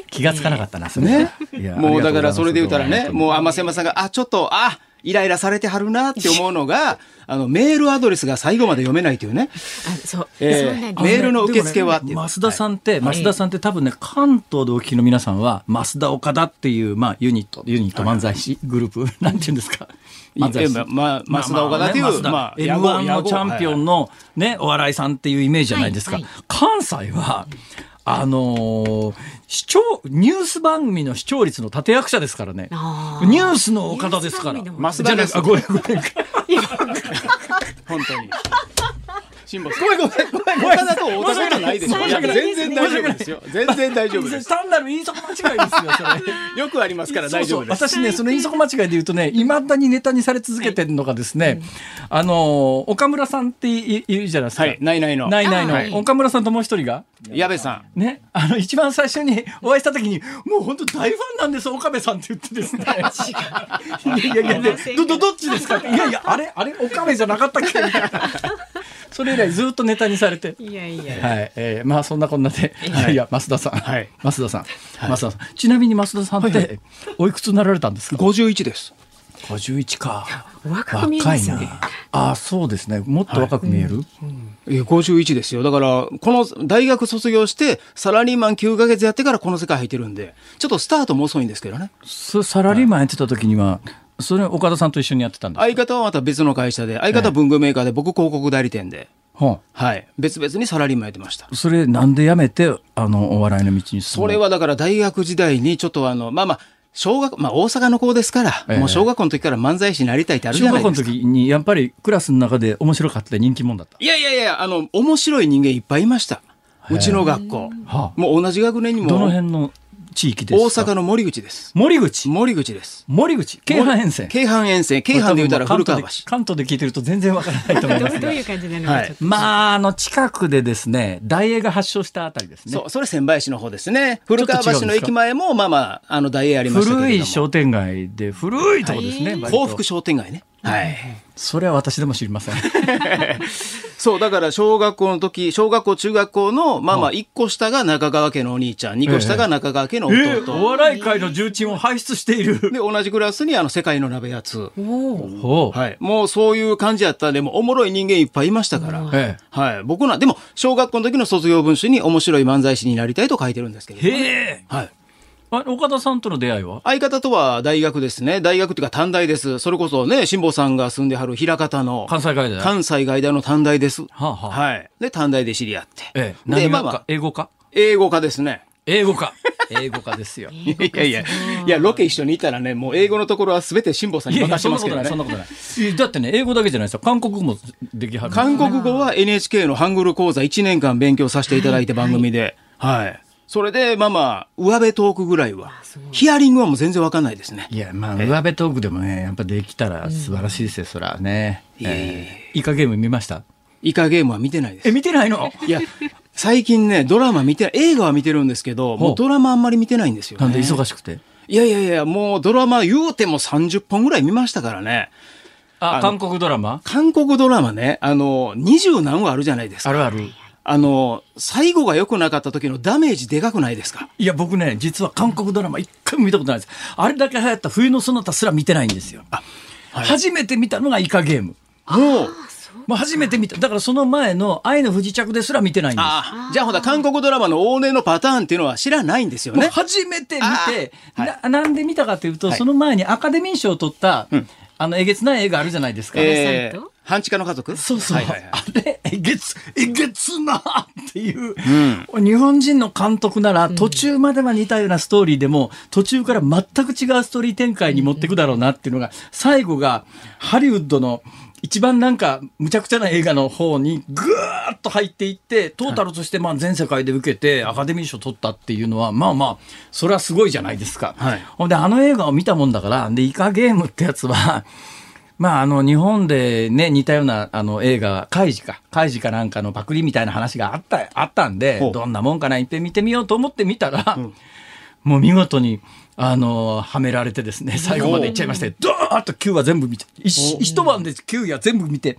気がつかなかったな、それね。もうだからそれで言うたらね、もうあ天瀬さんが、あ、ちょっと、あ、イライラされてはるなって思うのが、[LAUGHS] あの、メールアドレスが最後まで読めないというね。あ、そう。メールの受付は増田さんって、増田さんって多分ね、関東でお聞きの皆さんは、増田岡田っていう、まあ、ユニット、ユニット漫才師グループ、[LAUGHS] なんていうんですか。漫才師えまま増田岡田っていうまあまあねまあ M1 野望のチャンピオンのね、お笑いさんっていうイメージじゃないですか。関西は、あのー視聴、ニュース番組の視聴率の立役者ですからね。ニュースの岡田ですから。ニュース番組の増田ですじゃなくあ、ごめんごめん。[LAUGHS] 本当に。辛坊さん。ごめんごめんごめん。ごめん。岡田と太田さんじゃないですよ。いや全然大丈夫ですよ。全然大丈夫です。単なる言い底間違いですよ、それ。よくありますから大丈夫です。私ね、その言い底間違いで言うとね、いまだにネタにされ続けてるのがですね、あの、岡村さんっていいるじゃないですか。はい、ないないの。ないないの。岡村さんともう一人が、矢部さん。ね、あの、一番最初にお会いした時に、もう本当大ファンなんです、岡部さんって言ってですね。いやいやいや、ど、どっちですか？いやいや、あれ、あれ、岡部じゃなかったっけ？みたいなそれ以来ずっとネタにされて。いやいや。はい、えーまあそんなこんなで、いや [LAUGHS] いや、増田さん、はい増田さん、増田さん、ちなみに増田さんって、おいくつになられたんですか？51です。五十一か。お若く見えますね。ああ、そうですね。もっと若く見える？え51ですよ。だから、この大学卒業して、サラリーマン9ヶ月やってからこの世界入ってるんで、ちょっとスタートも遅いんですけどね。そサラリーマンやってた時には、それ岡田さんと一緒にやってたんですか？相方はまた別の会社で、相方は文具メーカーで、僕広告代理店で、ははい。別々にサラリーマンやってました。あ、それなんで辞めて、あのお笑いの道に進む。それはだから大学時代にちょっとあの、まあまあ、小学、まあ大阪の子ですから、ええもう小学校の時から漫才師になりたいってあるじ中ゃないですか。学校の時にやっぱりクラスの中で面白かった人気者だった？いやいやいや、あの、面白い人間いっぱいいました。うちの学校。はあ、もう同じ学年にも、どの辺の地域ですか？大阪の森口です。森口？森口です。森口？京阪沿線？京阪沿線。京阪で言うたら古川橋。関東で聞いてると全然わからないと思いますがどう。いう感じなのかはい。まあ、あの、近くでですね、大英が発祥したあたりですね。そう、それ仙台市の方ですね。古川橋の駅前も、まあまあ、あの、大英ありましたけれども。古い商店街で、古いとこですね。幸福商店街ね。はい。それは私でも知りません。[LAUGHS] そう、だから小学校の時、小学校、中学校の、まあまあ、1個下が中川家のお兄ちゃん、2個下が中川家のえ弟。お笑い界の重鎮を輩出している。で、同じクラスにあの、世界の鍋やつ。はい。もうそういう感じやったんで、もうおもろい人間いっぱいいましたから。えはい。僕な、でも、小学校の時の卒業文集に面白い漫才師になりたいと書いてるんですけ。ど。へえ。はい。あ岡田さんとの出会いは？相方とは大学ですね。大学っていうか短大です。それこそね、辛坊さんが住んではる枚方の関西外大。関西外大の短大です。はあはあはい。で、短大で知り合って。ええ。で、まあまあ、英語か？英語科ですね。英語か。[LAUGHS] 英語かですよ。いやいや、いや、ロケ一緒にいたらね、もう英語のところは全て辛坊さんに任せますけどそんなことない、そんね。なことない。だってね、英語だけじゃないですよ。韓国語もできはる。韓国語は NHK のハングル講座1年間勉強させていただいて番組で。はい。それで、まあまあ、上辺トークぐらいは。ヒアリングはもう全然わかんないですね。いや、まあ、上辺トークでもね、やっぱできたら素晴らしいですよ、そらね。いえいええーイカゲーム見ました？イカゲームは見てないですえ、。見てないの？いや、最近ね、ドラマ見てない、映画は見てるんですけど、もうドラマあんまり見てないんですよ、ね。なんで忙しくて？いやいやいや、もうドラマ言うても30本ぐらい見ましたからね。あ、韓国ドラマ？韓国ドラマね、あの、二十何話あるじゃないですか。あるある。あの、最後が良くなかった時のダメージでかくないですか？いや、僕ね、実は韓国ドラマ一回も見たことないです。あれだけ流行った冬のそなたすら見てないんですよ。はい初めて見たのがイカゲーム。もう、まあ、初めて見た。だからその前の愛の不時着ですら見てないんです。あじゃあほら、韓国ドラマの往年のパターンっていうのは知らないんですよね。初めて見て、あーななんで見たかというと、はいその前にアカデミー賞を取った、うんあの、えげつない映画あるじゃないですか。えー半地下の家族？そうそう。はいはいはい。あれ、えげつ、えげつなっていう、日本人の監督なら途中までは似たようなストーリーでも、途中から全く違うストーリー展開に持っていくだろうなっていうのが、最後がハリウッドの一番なんか無茶苦茶な映画の方にぐーーッと入っていってトータルとしてまあ全世界で受けてアカデミー賞取ったっていうのはまあまあそれはすごいじゃないですか。はい、ほんであの映画を見たもんだからでイカゲームってやつはまあ、あの、日本でね、似たような、あの、映画、カイジか、カイジかなんかのパクリみたいな話があった、あったんで、どんなもんかな、いっぺん見てみようと思って見たら、うん、もう見事に、あの、はめられてですね、最後までいっちゃいまして、ドーッと9話全部見て、一晩で9話全部見て、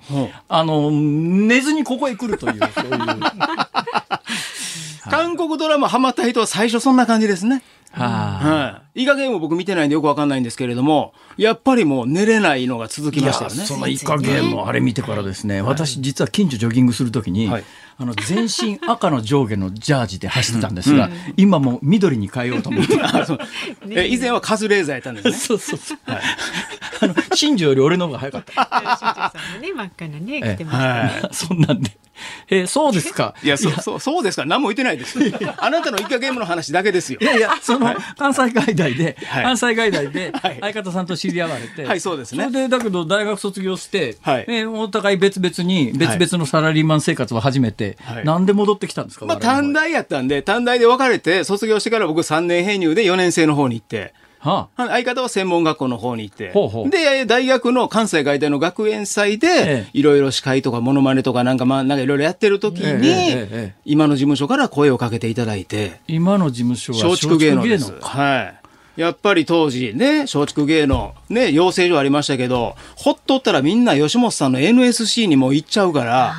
あの、寝ずにここへ来るという、そういう。[LAUGHS] 韓国ドラマハマった人は最初そんな感じですね。はい。いい加減も僕見てないんでよくわかんないんですけれども、やっぱりもう寝れないのが続きましたよね。そのいい加減もあれ見てからですね、私実は近所ジョギングするときに、はい、あの全身赤の上下のジャージで走ってたんですが、うん、今も緑に変えようと思って。[LAUGHS] え以前はカズレーザーやったんですね。そうそうそう。はい、あの新庄より俺の方が早かった。新庄さんもね真っ赤なね着てましたね。はい、そんなんで。えー、そうですか。いや、そ、そう、そうですか。何も言ってないです。[LAUGHS] あなたのイカゲームの話だけですよ。いやいや、その、関西外大で、はい、関西外大で、相方さんと知り合われて、はい、そうですね。それで、だけど、大学卒業して、はい、えお互い別々に、別々のサラリーマン生活を始めて、はい、なんで戻ってきたんですか、まあ、短大やったんで、短大で別れて、卒業してから僕3年編入で4年生の方に行って、はあ、相方は専門学校の方に行って、ほうほう。で、大学の関西外大の学園祭で、いろいろ司会とかモノマネとかなんか、まあ、なんかいろいろやってる時に、ええ、今の事務所から声をかけていただいて、今の事務所は松竹芸能です。はい。やっぱり当時ね、松竹芸能、ね、養成所ありましたけど、ほっとったらみんな吉本さんの NSC にも行っちゃうから、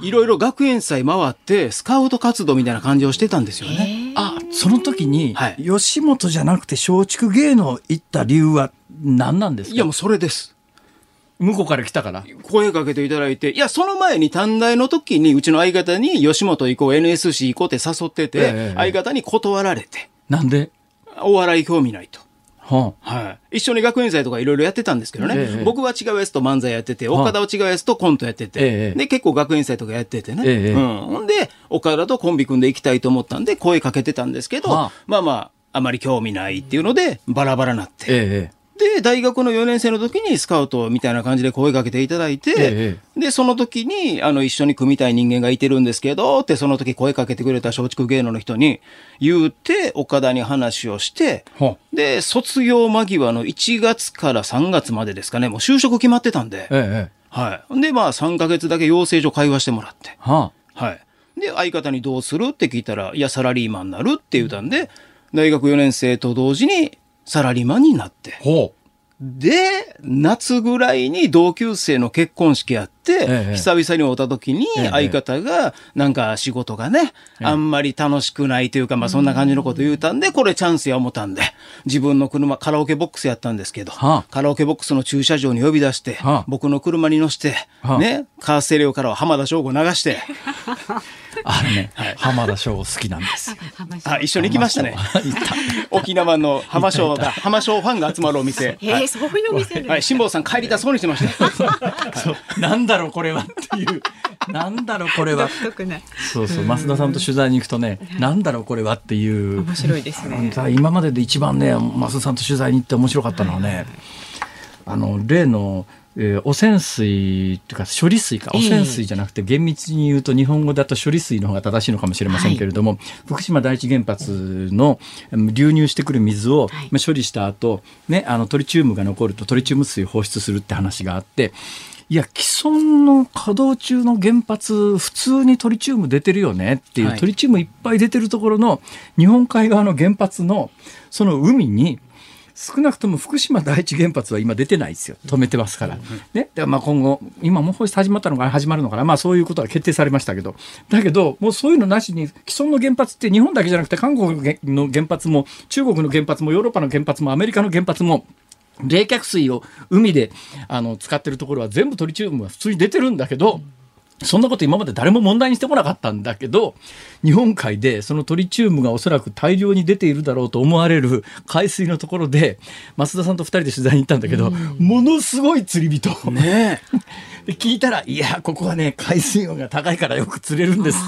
いろいろ学園祭回ってスカウト活動みたいな感じをしてたんですよね。あその時に、はい、吉本じゃなくて松竹芸能行った理由は何なんですか？いやもうそれです。向こうから来たから？声かけていただいて、いや、その前に短大の時に、うちの相方に吉本行こう、NSC 行こうって誘ってて、え相方に断られて。なんで？お笑い興味ないと。はあ、はい。一緒に学園祭とかいろいろやってたんですけどね、ええ、僕は違うやつと漫才やってて、岡田は違うやつとコントやってて、え、で、結構学園祭とかやっててね。うん。ほんで、岡田とコンビ組んでいきたいと思ったんで、声かけてたんですけど、はあ、まあまあ、あまり興味ないっていうので、バラバラなって。で、大学の4年生の時にスカウトみたいな感じで声かけていただいて、ええ、で、その時に、あの、一緒に組みたい人間がいてるんですけど、って、その時声かけてくれた松竹芸能の人に言うて、岡田に話をして、で、卒業間際の1月から3月までですかね、もう就職決まってたんで、え、はい。で、まあ、3ヶ月だけ養成所会話してもらって、はあ、はい。で、相方にどうするって聞いたら、いや、サラリーマンになるって言うたんで、大学4年生と同時にサラリーマンになって。ほう。で、夏ぐらいに同級生の結婚式やって、ええ、久々に会った時に相方が、なんか仕事がね、え、あんまり楽しくないというか、まあそんな感じのこと言うたんで、これチャンスや思ったんで、自分の車、カラオケボックスやったんですけど、はあ、カラオケボックスの駐車場に呼び出して、はあ、僕の車に乗せて、はあ、ね、カーステレオからは浜田省吾流して、あれね、はい、浜田省吾好きなんですよ。あ、一緒に行きましたね。沖縄の浜省が、浜省ファンが集まるお店。[LAUGHS] えー、そういうお店はい、辛坊さん帰りたそうにしてました。そう、なんだろうこれはっていう。なんだろうこれは。そうそう、増田さんと取材に行くとね、なんだろうこれはっていう。面白いですね。今までで一番ね、増田さんと取材に行って面白かったのはね、あの例のえー、汚染水っていうか処理水か。汚染水じゃなくて厳密に言うと日本語だと処理水の方が正しいのかもしれませんけれども、はい、福島第一原発の流入してくる水を処理した後、ねあのトリチウムが残るとトリチウム水放出するって話があっていや、既存の稼働中の原発、普通にトリチウム出てるよねっていう、はい、トリチウムいっぱい出てるところの日本海側の原発のその海に少なくとも福島第一原発は今出てないですよ。止めてますから、ね、でまあ今後今もう放出始まったのか始まるのかな、まあ、そういうことが決定されましたけど。だけどもうそういうのなしに既存の原発って日本だけじゃなくて韓国の原発も中国の原発もヨーロッパの原発もアメリカの原発も冷却水を海であの使ってるところは全部トリチウムが普通に出てるんだけど、そんなこと今まで誰も問題にしてこなかったんだけど、日本海でそのトリチウムがおそらく大量に出ているだろうと思われる海水のところで、増田さんと2人で取材に行ったんだけど、ものすごい釣り人。ね [LAUGHS] で聞いたら、いや、ここはね、海水温が高いからよく釣れるんです。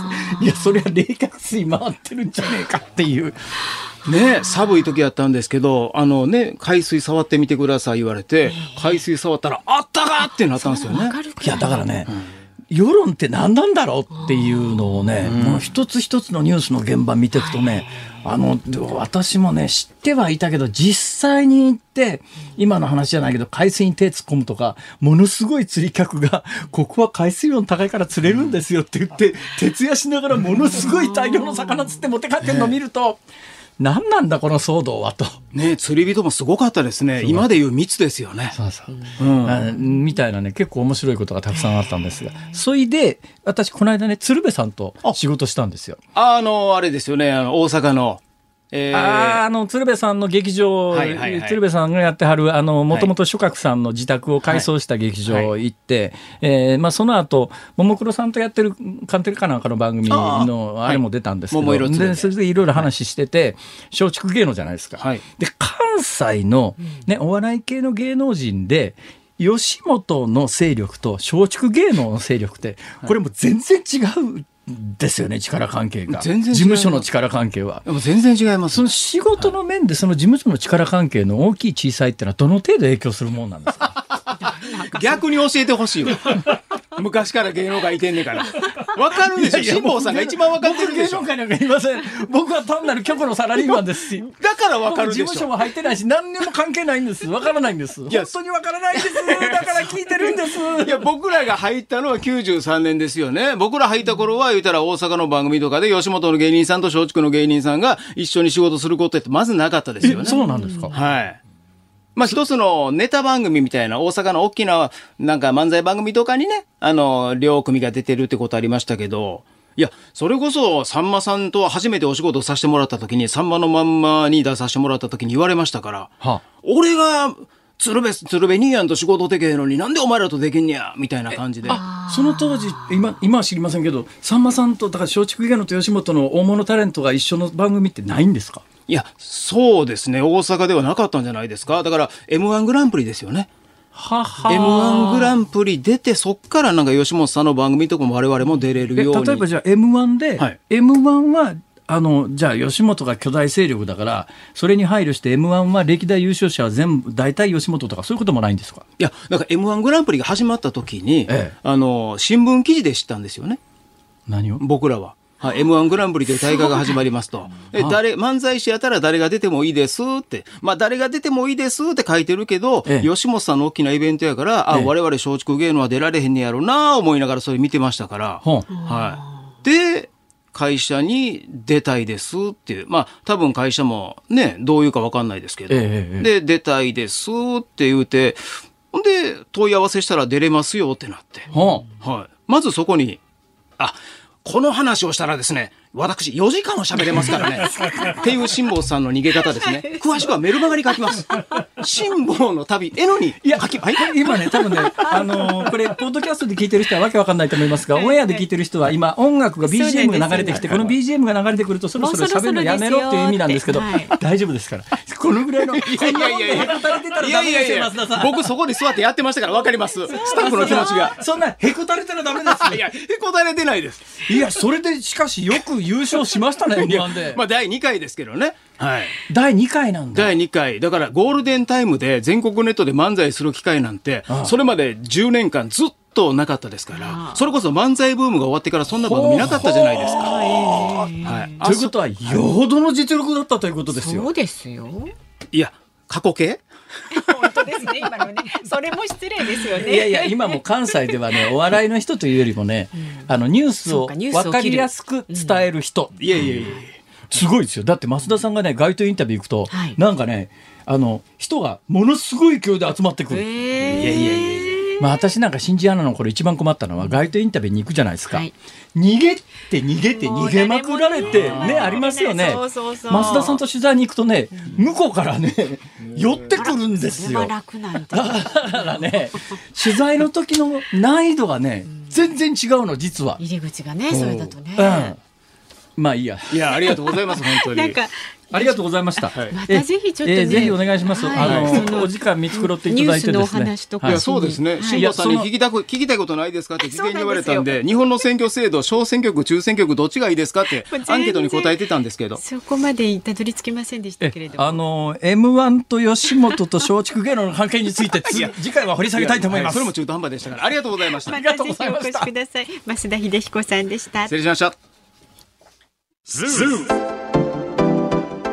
いや、それは冷却水回ってるんじゃねえかっていう。[LAUGHS] ね、寒い時やったんですけど、あのね、海水触ってみてください言われて、海水触ったら、あったかってなったんですよね。いや、だからね、うん世論って何なんだろうっていうのをね、もう一つ一つのニュースの現場見ていくとね、あの、私もね、知ってはいたけど、実際に行って、今の話じゃないけど、海水に手突っ込むとか、ものすごい釣り客が、ここは海水温高いから釣れるんですよって言って、徹夜しながらものすごい大量の魚釣って持って帰ってるのを見ると、何なんだこの騒動はと。ね釣り人もすごかったですね。今でいう密ですよね。そうそう。うん、みたいなね、結構面白いことがたくさんあったんですが。それで、私この間ね、鶴瓶さんと仕事したんですよ。あ、あの、あれですよね、あの、大阪の。えー、ああの鶴瓶さんの劇場、はいはいはい、鶴瓶さんがやってはるもともと諸角さんの自宅を改装した劇場行って、はい、えー、まあ、その後ももクロさんとやってるカンテレかなんかの番組のあれも出たんですけど、はい、でそれでいろいろ話してて松竹芸能じゃないですか。はい、で関西の、ね、お笑い系の芸能人で吉本の勢力と松竹芸能の勢力ってこれも全然違うですよね力関係が。全然事務所の力関係は。全然違います。その仕事の面でその事務所の力関係の大きい小さいっていうのはどの程度影響するもんなんですか？[LAUGHS] 逆に教えてほしいわ [LAUGHS] 昔から芸能界いてんねんから。わかるでしょ辛坊さんが一番わかってるでしょ芸能界なんかいません。僕は単なる局のサラリーマンですし。だからわかるでしょ事務所も入ってないし、何にも関係ないんです。わからないんです。本当にわからないです。だから聞いてるんです。いや、僕らが入ったのは93年ですよね。僕ら入った頃は言うたら大阪の番組とかで吉本の芸人さんと松竹の芸人さんが一緒に仕事することってまずなかったですよね。そうなんですか？はい。まあ一つのネタ番組みたいな大阪の大きななんか漫才番組とかにね、あの、両組が出てるってことありましたけど、いや、それこそ、さんまさんと初めてお仕事させてもらった時に、さんまのまんまに出させてもらった時に言われましたから、は俺が、鶴瓶、鶴瓶兄やんと仕事できへんのになんでお前らとできんねやみたいな感じで。その当時、今、今は知りませんけど、さんまさんと、だから松竹芸能と吉本の大物タレントが一緒の番組ってないんですか？いや、そうですね。大阪ではなかったんじゃないですか。だから、M1 グランプリですよね。はは M1 グランプリ出て、そっからなんか吉本さんの番組とかも我々も出れるように。例えばじゃあ M1 で、はい、M1 は、あの、じゃあ吉本が巨大勢力だから、それに配慮して M1 は歴代優勝者は全部、大体吉本とかそういうこともないんですか？いや、だから M1 グランプリが始まった時に、ええ、あの、新聞記事で知ったんですよね。何を？僕らは。はい、M1 グランプリという大会が始まりますと。え、誰、漫才師やったら誰が出てもいいですって。まあ、誰が出てもいいですって書いてるけど、ええ、吉本さんの大きなイベントやから、あ、ええ、我々松竹芸能は出られへんねやろうな思いながらそれ見てましたから。はい。で、会社に出たいですっていう。まあ、多分会社もね、どういうかわかんないですけど。え、で、出たいですって言うて、ほんで、問い合わせしたら出れますよってなって。はい。まずそこに、あ、この話をしたらですね、私4時間は喋れますからね。[LAUGHS] っていう辛坊さんの逃げ方ですね。詳しくはメルマガに書きます。辛坊の旅、えのにいや、書き、はい、今ね、多分ね、あのー、これ、ポッドキャストで聞いてる人はわけわかんないと思いますが、オンエアで聞いてる人は今、音楽が BGM が流れてきて、この BGM が流れてくると、そろそろ喋るのやめろっていう意味なんですけど、大丈夫ですから。このぐらいの、いやいやいやいや、いやいや僕そこに座ってやってましたからわかります。スタッフの気持ちが。そんな、へこたれたらダメですいや、へこたれてないです。いや、それでしかしよく優勝しましたね、[LAUGHS] M1 で。まあ、第2回ですけどね。はい。第2回なんだ。第2回。だから、ゴールデンタイムで全国ネットで漫才する機会なんて、それまで10年間ずっとなかったですから、それこそ漫才ブームが終わってからそんな番組なかったじゃないですか。はい。ということは、よほどの実力だったということですよ。そうですよ。いや、過去形？[LAUGHS] 本当ですね今のね。それも失礼ですよね。いやいや今も関西ではね [LAUGHS] お笑いの人というよりもね、うん、あのニュースを分かりやすく伝える人、いやいやいやすごいですよ。だって増田さんがね街頭インタビュー行くと、はい、なんかねあの人がものすごい勢いで集まってくる、いやいやいやまあ、私なんか新人アナの頃一番困ったのは街頭インタビューに行くじゃないですか、はい、逃げて逃げて逃げまくられてね。ありますよね。増田さんと取材に行くとね向こうからね寄ってくるんですよ。だ。からね取材の時の難易度がね全然違うの実は。入り口がねそれだとね、うん。まあいいや。いや、ありがとうございます、本当に。なんかありがとうございました。はい、またぜひちょっと、ね、えー、ぜひお願いします。はい、あのお時間見繕っていただいてですね。いやそうですね。辛、坊、さんに聞きたく聞きたいことないですかって事前に言われたんで、日本の選挙制度小選挙区中選挙区どっちがいいですかってアンケートに答えてたんですけど。そこまでたどり着きませんでしたけれどあの M1 と吉本と松竹芸能の関係について [LAUGHS] 次回は掘り下げたいと思います。それも中途半端でしたからありがとうございました。ありがとうございました。お越しください。増田英彦さんでした。失礼しました。ズー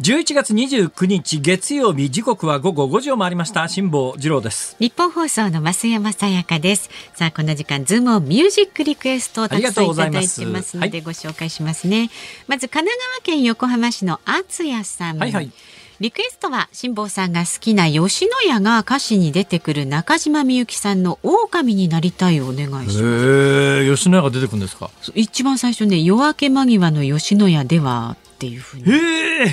11月29日月曜日時刻は午後5時を回りました。辛坊治郎です。日本放送の増山さやかです。さあこの時間ズームオンミュージックリクエストをたくさんいただいてますのでご紹介しますね、はい、まず神奈川県横浜市の厚谷さん。はいはい。リクエストは辛坊さんが好きな吉野家が歌詞に出てくる中島みゆきさんの狼になりたいをお願いします。吉野家が出てくるんですか？一番最初ね夜明け間際の吉野家ではっていうふうに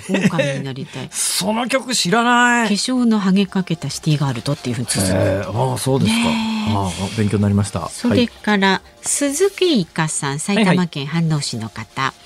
狼になりたい。その曲知らない。化粧の剥げかけたシティガールとっていうふうに続くああそうですか、ああ勉強になりました。それから、はい、鈴木いかさん埼玉県飯能市の方、はいはい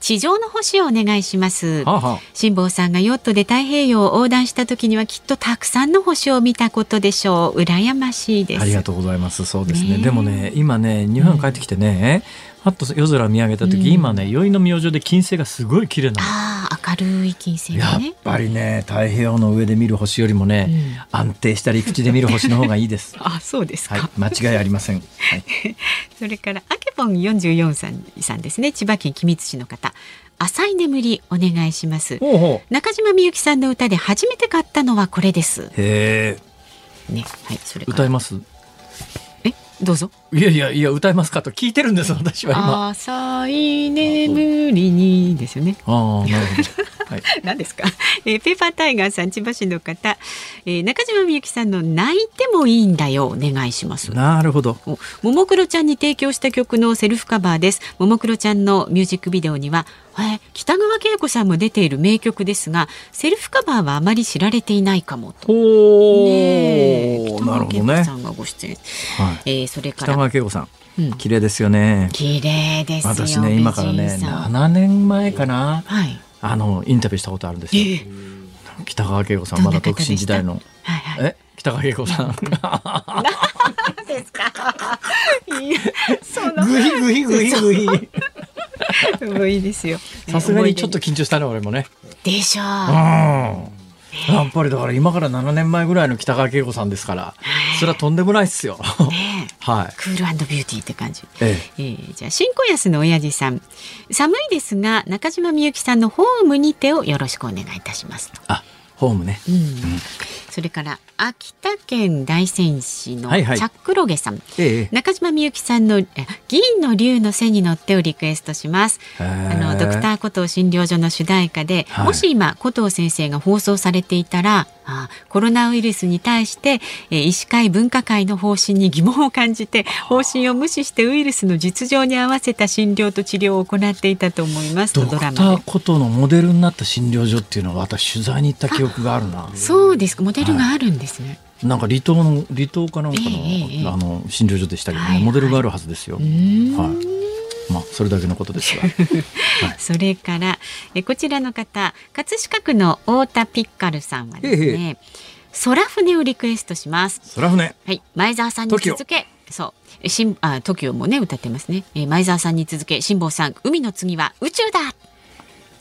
地上の星をお願いします。辛坊さんがヨットで太平洋を横断した時にはきっとたくさんの星を見たことでしょう。羨ましいです。ありがとうございます。そうですね。ねでもね、今ね、日本帰ってきてね、うんあと夜空見上げた時、うん、今ね宵の明星で金星がすごい綺麗なの。あ明るい金星、ね、やっぱりね太平洋の上で見る星よりもね、うん、安定した陸地で見る星の方がいいです。[LAUGHS] あそうですか、はい、間違いありません、はい、[LAUGHS] それからあけぽん44さんさんですね。千葉県君津市の方。浅い眠りお願いします。中島みゆきさんの歌で初めて買ったのはこれです。へえねはいそれ歌います？どうぞ。いやいやいや歌いますかと聞いてるんです [LAUGHS] 私は今。浅い眠りにですよね。ああなるほど。はい、[LAUGHS] 何ですか、えー、ペーパータイガーさん千葉市の方、えー、中島みゆきさんの泣いてもいいんだよお願いします。なるほど。ももクロちゃんに提供した曲のセルフカバーです。ももクロちゃんのミュージックビデオにはえー、北川景子さんも出ている名曲ですがセルフカバーはあまり知られていないかもと。ね北川景子さんがご出演、ね、はい、えー、それから北川景子さん綺麗ですよね。綺麗です私ね今からね7年前かな、はい、あのインタビューしたことあるんですよ。えー、北川景子さんまだ独身時代の。はいはい、え？北川景子さん。ですか？グヒグヒグヒグヒ。もういいですよ。さすがにちょっと緊張したね俺もね。でしょう。うんやっぱりだから今から7年前ぐらいの北川景子さんですから、それはとんでもないですよ。[LAUGHS] はい。クールビューティーって感じ。えええー、じゃあ新小安の親父さん、寒いですが中島みゆきさんのホームにてをよろしくお願いいたしますあ、ホームね。うん、うん。それから秋田県大仙市のチャックロゲさん、はいはい、中島みゆきさんの銀の竜の背に乗ってをリクエストします。あのドクターコトー診療所の主題歌で、はい、もし今コトー先生が放送されていたらあコロナウイルスに対して、えー、医師会分科会の方針に疑問を感じて方針を無視してウイルスの実情に合わせた診療と治療を行っていたと思います。ドクターコトーのモデルになった診療所っていうのは私取材に行った記憶があるな。そうですか。モデルがあるんですね、はい、なんか離島の離島かなんかのえー、あの診療所でしたけどね、はいはい、モデルがあるはずですよ。はいまあ、それだけのことですが、[LAUGHS] はい、それからえこちらの方葛飾区の太田ピッカルさんはですね空船をリクエストします。空船。はい。前澤さんに続けそう。新あ TOKIO もね歌ってますね、えー、前澤さんに続け辛坊さん海の次は宇宙だ。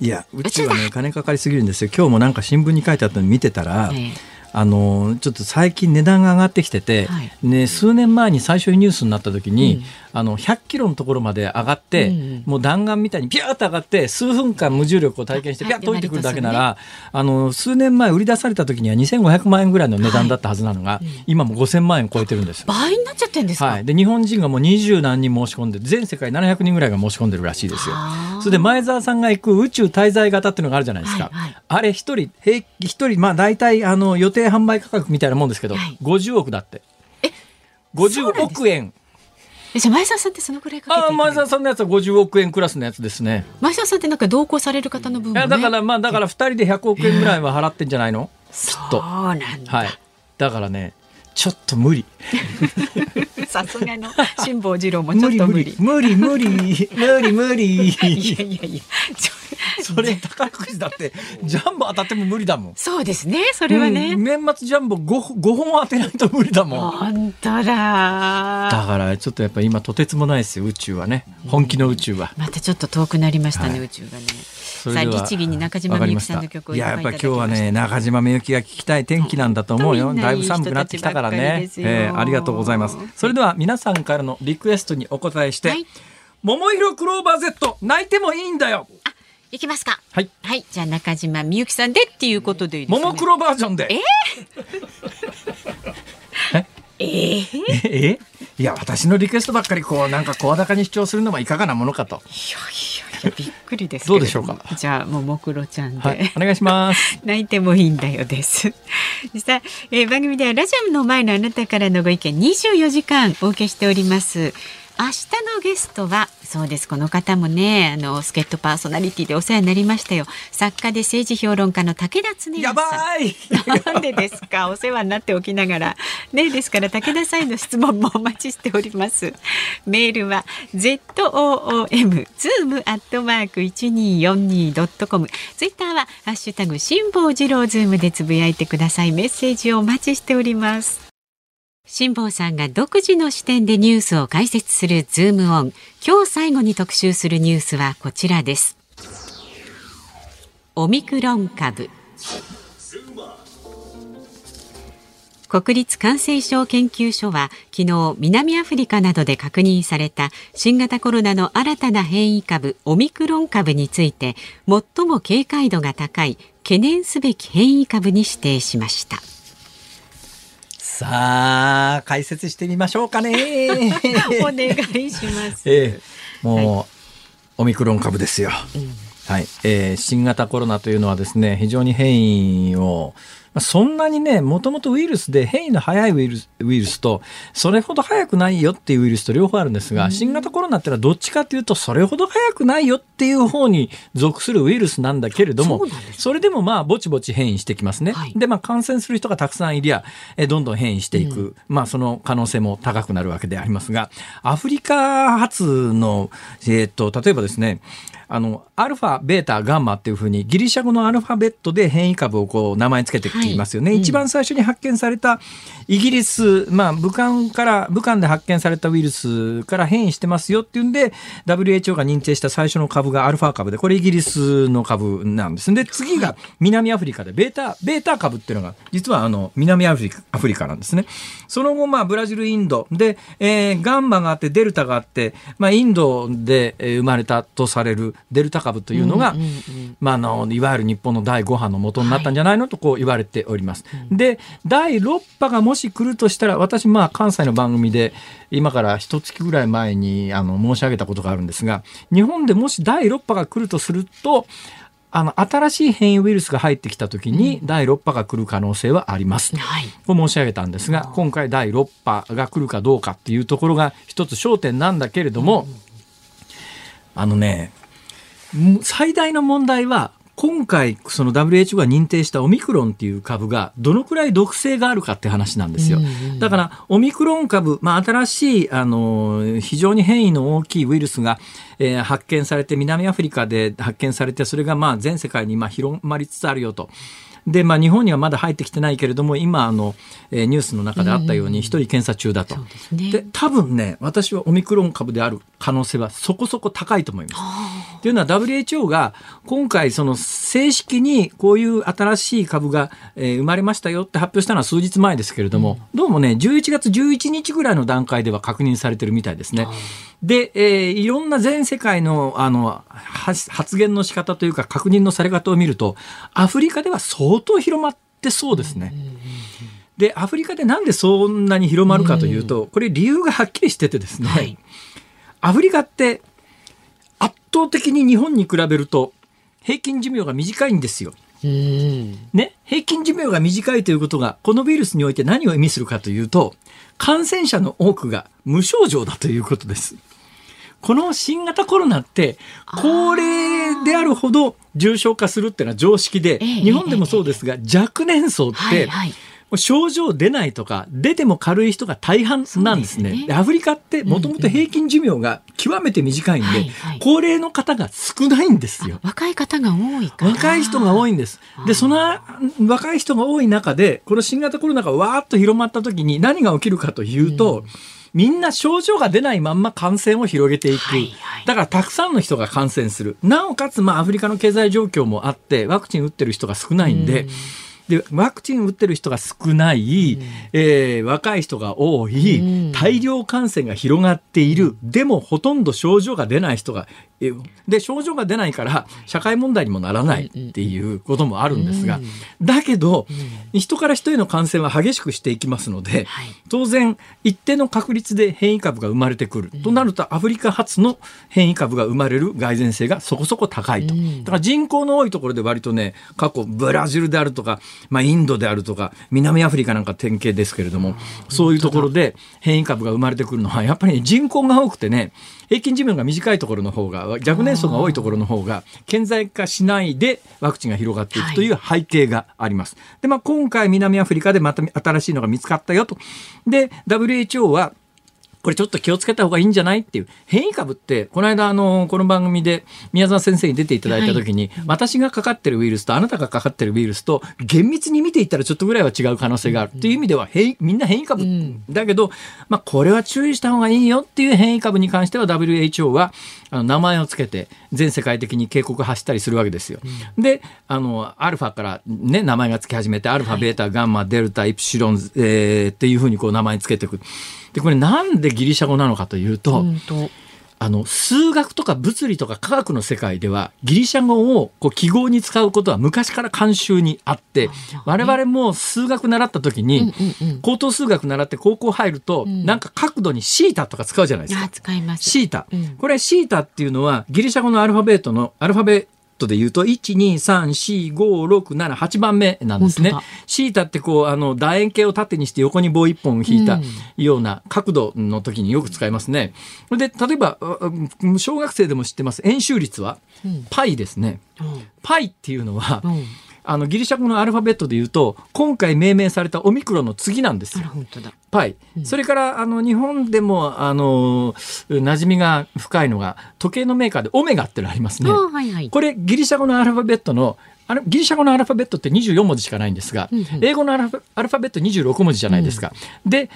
いや宇宙はね金かかりすぎるんですよ。今日もなんか新聞に書いてあったの見てたら、えーあのちょっと最近値段が上がってきてて、はい、ね、数年前に最初にニュースになった時に、うん、あの100キロのところまで上がって、うん、もう弾丸みたいにピューッと上がって数分間無重力を体験してピュッと降りてくるだけなら、はい、あの数年前売り出された時には2500万円ぐらいの値段だったはずなのが、はい、今も5000万円超えてるんです倍になっちゃってんですか、はい、で日本人がもう20何人申し込んで全世界700人ぐらいが申し込んでるらしいですよ。それで前澤さんが行く宇宙滞在型っていうのがあるじゃないですか。はいはい、あれ一人平一人まあ大体あの予定販売価格みたいなもんですけど、はい、50億だって。え50億円。じゃ前澤さんってそのくらいかあ前澤さんのやつは50億円クラスのやつですね。前澤さんってなんか同行される方の分も、ね、だからまあだから2人で100億円ぐらいは払ってんじゃないの、きっと。そうなんだ。はい。だからねちょっと無理。[LAUGHS] さすがの辛坊治郎もちょっと無理。無理無理無理無理無理。いやいやいや。[LAUGHS] それ宝くじだってジャンボ当たっても無理だもん。そうですね。それはね。うん、年末ジャンボ五五本当てないと無理だもん。本当だ。だからちょっとやっぱ今とてつもないですよ宇宙はね。本気の宇宙は。またちょっと遠くなりましたね、はい、宇宙がね。さあ律儀に中島みゆきさんの曲をいややっぱ今日はね中島みゆきが聞きたい天気なんだと思うよだいぶ寒くなってきたからね、えー、ありがとうございますそれでは皆さんからのリクエストにお答えして、はい、桃色クローバー Z 泣いてもいいんだよいきますか。はい。はい。じゃあ中島みゆきさんでっていうことでいいですね。ももクロバージョンで。えー、え？ー、え？いや私のリクエストばっかりこうなんか声高に主張するのもいかがなものかと。いやいややびっくりですどうでしょうか？じゃあももクロちゃんで、はい、お願いします [LAUGHS] 泣いてもいいんだよですさあ、えー、番組ではラジオの前のあなたからのご意見24時間お受けしております明日のゲストはそうですこの方もねあの助っ人パーソナリティでお世話になりましたよ。作家で政治評論家の竹田恒やばい！なんでですか？お世話になっておきながら。ねですから竹田さんへの質問もお待ちしております。メールは z o o m zoom アットマーク一二四二ドットコム。ツイッターはハッシュタグ辛坊治郎ズームでつぶやいてください。メッセージをお待ちしております辛坊さんが独自の視点でニュースを解説するズームオン。今日最後に特集するニュースはこちらです。オミクロン株。国立感染症研究所は昨日南アフリカなどで確認された新型コロナの新たな変異株オミクロン株について最も警戒度が高い懸念すべき変異株に指定しました。さあ、解説してみましょうかね。[LAUGHS] お願いします。ええ、もう、はい、オミクロン株ですよ。うん、はい、えー、新型コロナというのはですね、非常に変異をそんなにね、もともとウイルスで変異の早いウイルスウイルスと、それほど早くないよっていうウイルスと両方あるんですが、うん、新型コロナってのはどっちかというと、それほど早くないよっていう方に属するウイルスなんだけれども、それでもまあ、ぼちぼち変異してきますね。はい、で、まあ、感染する人がたくさんいりゃ、えどんどん変異していく、うん、まあ、その可能性も高くなるわけでありますが、アフリカ発の、えっ、と、例えばですね、あの、アルファ、ベータ、ガンマっていうふうにギリシャ語のアルファベットで変異株をこう名前つけてきますよね。はい、一番最初に発見されたイギリス、まあ、武漢から、武漢で発見されたウイルスから変異してますよっていうんで、WHO が認定した最初の株がアルファ株で、これイギリスの株なんです。で、次が南アフリカで、ベータ、ベータ株っていうのが、実はあの、南アフリカアフリカなんですね。その後、まあ、ブラジル、インドで、えー、ガンマがあって、デルタがあって、まあ、インドで生まれたとされるデルタ株というのが、まあ、あの、いわゆる日本の第5波の元になったんじゃないの、とこう言われております。で、第6波がもし来るとしたら、私、まあ、関西の番組で、今から一月ぐらい前に、あの、申し上げたことがあるんですが、日本でもし第6波が来るとすると、あの、新しい変異ウイルスが入ってきたときに、第6波が来る可能性はあります。はい、こ申し上げたんですが、今回第6波が来るかどうかっていうところが一つ焦点なんだけれども、あのね、最大の問題は、今回、その WHO が認定したオミクロンっていう株がどのくらい毒性があるかって話なんですよ。だから、オミクロン株、まあ、新しい、あの、非常に変異の大きいウイルスが、えー、発見されて、南アフリカで発見されて、それがまあ全世界にまあ広まりつつあるよと。で、まあ、日本にはまだ入ってきてないけれども、今、あの、えー、ニュースの中であったように、一人検査中だと。で、ね、多分ね、私はオミクロン株である可能性はそこそこ高いと思います。というのは WHO が今回その正式にこういう新しい株が、え生まれましたよって発表したのは数日前ですけれども、どうもね11月11日ぐらいの段階では確認されてるみたいですね。で、えー、いろんな全世界のあの発言の仕方というか確認のされ方を見るとアフリカでは相当広まってそうですね。でアフリカでなんでそんなに広まるかというと、これ理由がはっきりしててですね、はい、アフリカって圧倒的に日本に比べると平均寿命が短いんですよ。ね、平均寿命が短いということがこのウイルスにおいて何を意味するかというと感染者の多くが無症状だということです。この新型コロナって高齢であるほど重症化するっていうのは常識で、日本でもそうですが、若年層って、症状出ないとか出ても軽い人が大半なんですね。で、ね、アフリカってもともと平均寿命が極めて短いんで、はいはい、高齢の方が少ないんですよ。若い方が多い若い人が多いんです。で、その若い人が多い中で、この新型コロナがわーっと広まった時に何が起きるかというと、うん。みんな症状が出ないまんま感染を広げていく、はいはい、だからたくさんの人が感染する。なおかつまあアフリカの経済状況もあってワクチン打ってる人が少ないんで、うんでワクチン打ってる人が少ない、うん、えー、若い人が多い、うん、大量感染が広がっている。でもほとんど症状が出ない人がで症状が出ないから社会問題にもならないっていうこともあるんですが、だけど、人から人への感染は激しくしていきますので、当然一定の確率で変異株が生まれてくる、となるとアフリカ発の変異株が生まれる蓋然性がそこそこ高いと。だから人口の多いところで割とね過去ブラジルであるとか、まあ、インドであるとか南アフリカなんか典型ですけれどもそういうところで変異株が生まれてくるのはやっぱり人口が多くてね平均寿命が短いところの方が若年層が多いところの方が顕在化しないでワクチンが広がっていくという背景があります。で、まあ、今回南アフリカでまた新しいのが見つかったよと。で、WHO はこれちょっと気をつけた方がいいんじゃないっていう。変異株ってこの間あのこの番組で宮沢先生に出ていただいた時に、はい、私がかかってるウイルスとあなたがかかってるウイルスと厳密に見ていったらちょっとぐらいは違う可能性があるっていう意味では変異みんな変異株、うん、だけど、まあ、これは注意した方がいいよっていう変異株に関しては WHO はあの名前をつけて全世界的に警告発したりするわけですよ。うん、であのアルファから、ね、名前が付き始めてアルファ、ベータガンマデルタイプシロン、えー、っていうふうにこう名前つけていく。でこれなんでギリシャ語なのかというと、あの数学とか物理とか科学の世界ではギリシャ語をこう記号に使うことは昔から慣習にあって我々も数学習った時に高等数学習って高校入るとなんか角度にシータとか使うじゃないですか。使います。シータ、これシータっていうのはギリシャ語のアルファベットのアルファベトで言うと、1、2、3、4、5、6、7、8番目なんですね。シータってこう、あの、楕円形を縦にして横に棒一本引いたような角度の時によく使いますね。うん、で、例えば、小学生でも知ってます。円周率は、パイですね。うん、パイっていうのは、うんあのギリシャ語のアルファベットで言うと今回命名されたオミクロンの次なんですよ。パイ、うん、それからあの日本でもあの馴染みが深いのが時計のメーカーでオメガってのありますね。はいはい、これギリシャ語のアルファベットのあれギリシャ語のアルファベットって24文字しかないんですが、うんうん、英語のアルファベット26文字じゃないですか。うん、で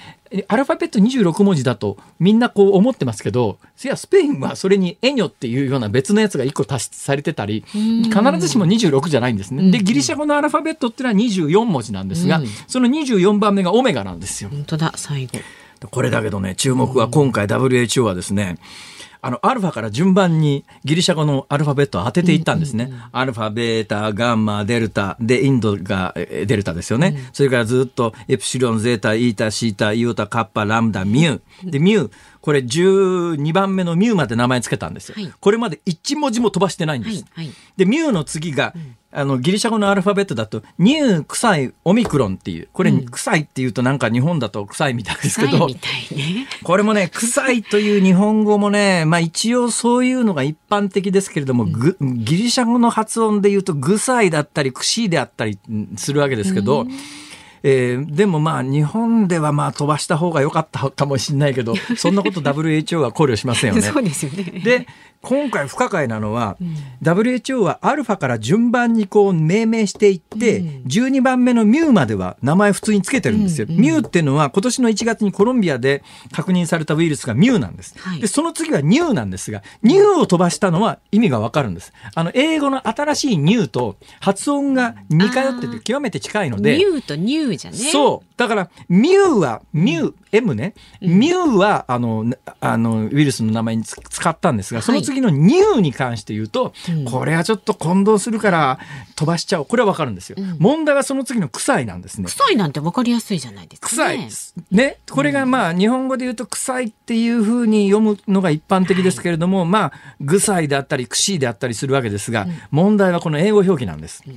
アルファベット26文字だとみんなこう思ってますけどいやスペインはそれにエニョっていうような別のやつが1個足しされてたり必ずしも26じゃないんですね。でギリシャ語のアルファベットっていうのは24文字なんですが、うん、その24番目がオメガなんですよ。本当だ最後これだけどね注目は今回 WHO はですね、うんあの、アルファから順番にギリシャ語のアルファベットを当てていったんですね。アルファ、ベータ、ガンマ、デルタ、で、インドがデルタですよね。うん、それからずっとエプシロン、ゼータ、イータ、シータ、イオタ、カッパ、ラムダ、ミュー。で、ミュー。これ12番目のミューまで名前つけたんですよ。はい、これまで1文字も飛ばしてないんです。で、ミューの次が、あのギリシャ語のアルファベットだとニュー臭いオミクロンっていう。これ、臭いっていうとなんか日本だと臭いみたいですけど、ね、これもね臭いという日本語もねまあ一応そういうのが一般的ですけれども、うん、ギリシャ語の発音で言うと臭いだったりくしいであったりするわけですけど、えー、でもまあ日本ではまあ飛ばした方が良かったかもしれないけど [LAUGHS] そんなこと WHO は考慮しませんよね。そうですよねで今回不可解なのは、うん、WHO はアルファから順番にこう命名していって、うん、12番目のミューまでは名前普通につけてるんですよ。うんうん、ミューっていうのは今年の1月にコロンビアで確認されたウイルスがミューなんです。はい、でその次はニューなんですが、ニューを飛ばしたのは意味がわかるんです。あの英語の新しいニューと発音が似通ってて極めて近いので。ニューとニューューじゃね。そう。だからミューはミュー、M ね、ミューはあのあのウイルスの名前に使ったんですが、その次のニューに関して言うと、はい、これはちょっと混同するから飛ばしちゃおう。これはわかるんですよ、うん、問題はその次の臭いなんですね。臭いなんてわかりやすいじゃないですか、ね、臭い。ね。これがまあ、日本語で言うと臭いっていうふうに読むのが一般的ですけれども、はい、まあ、ぐさいであったり、くしいであったりするわけですが、うん、問題はこの英語表記なんです。例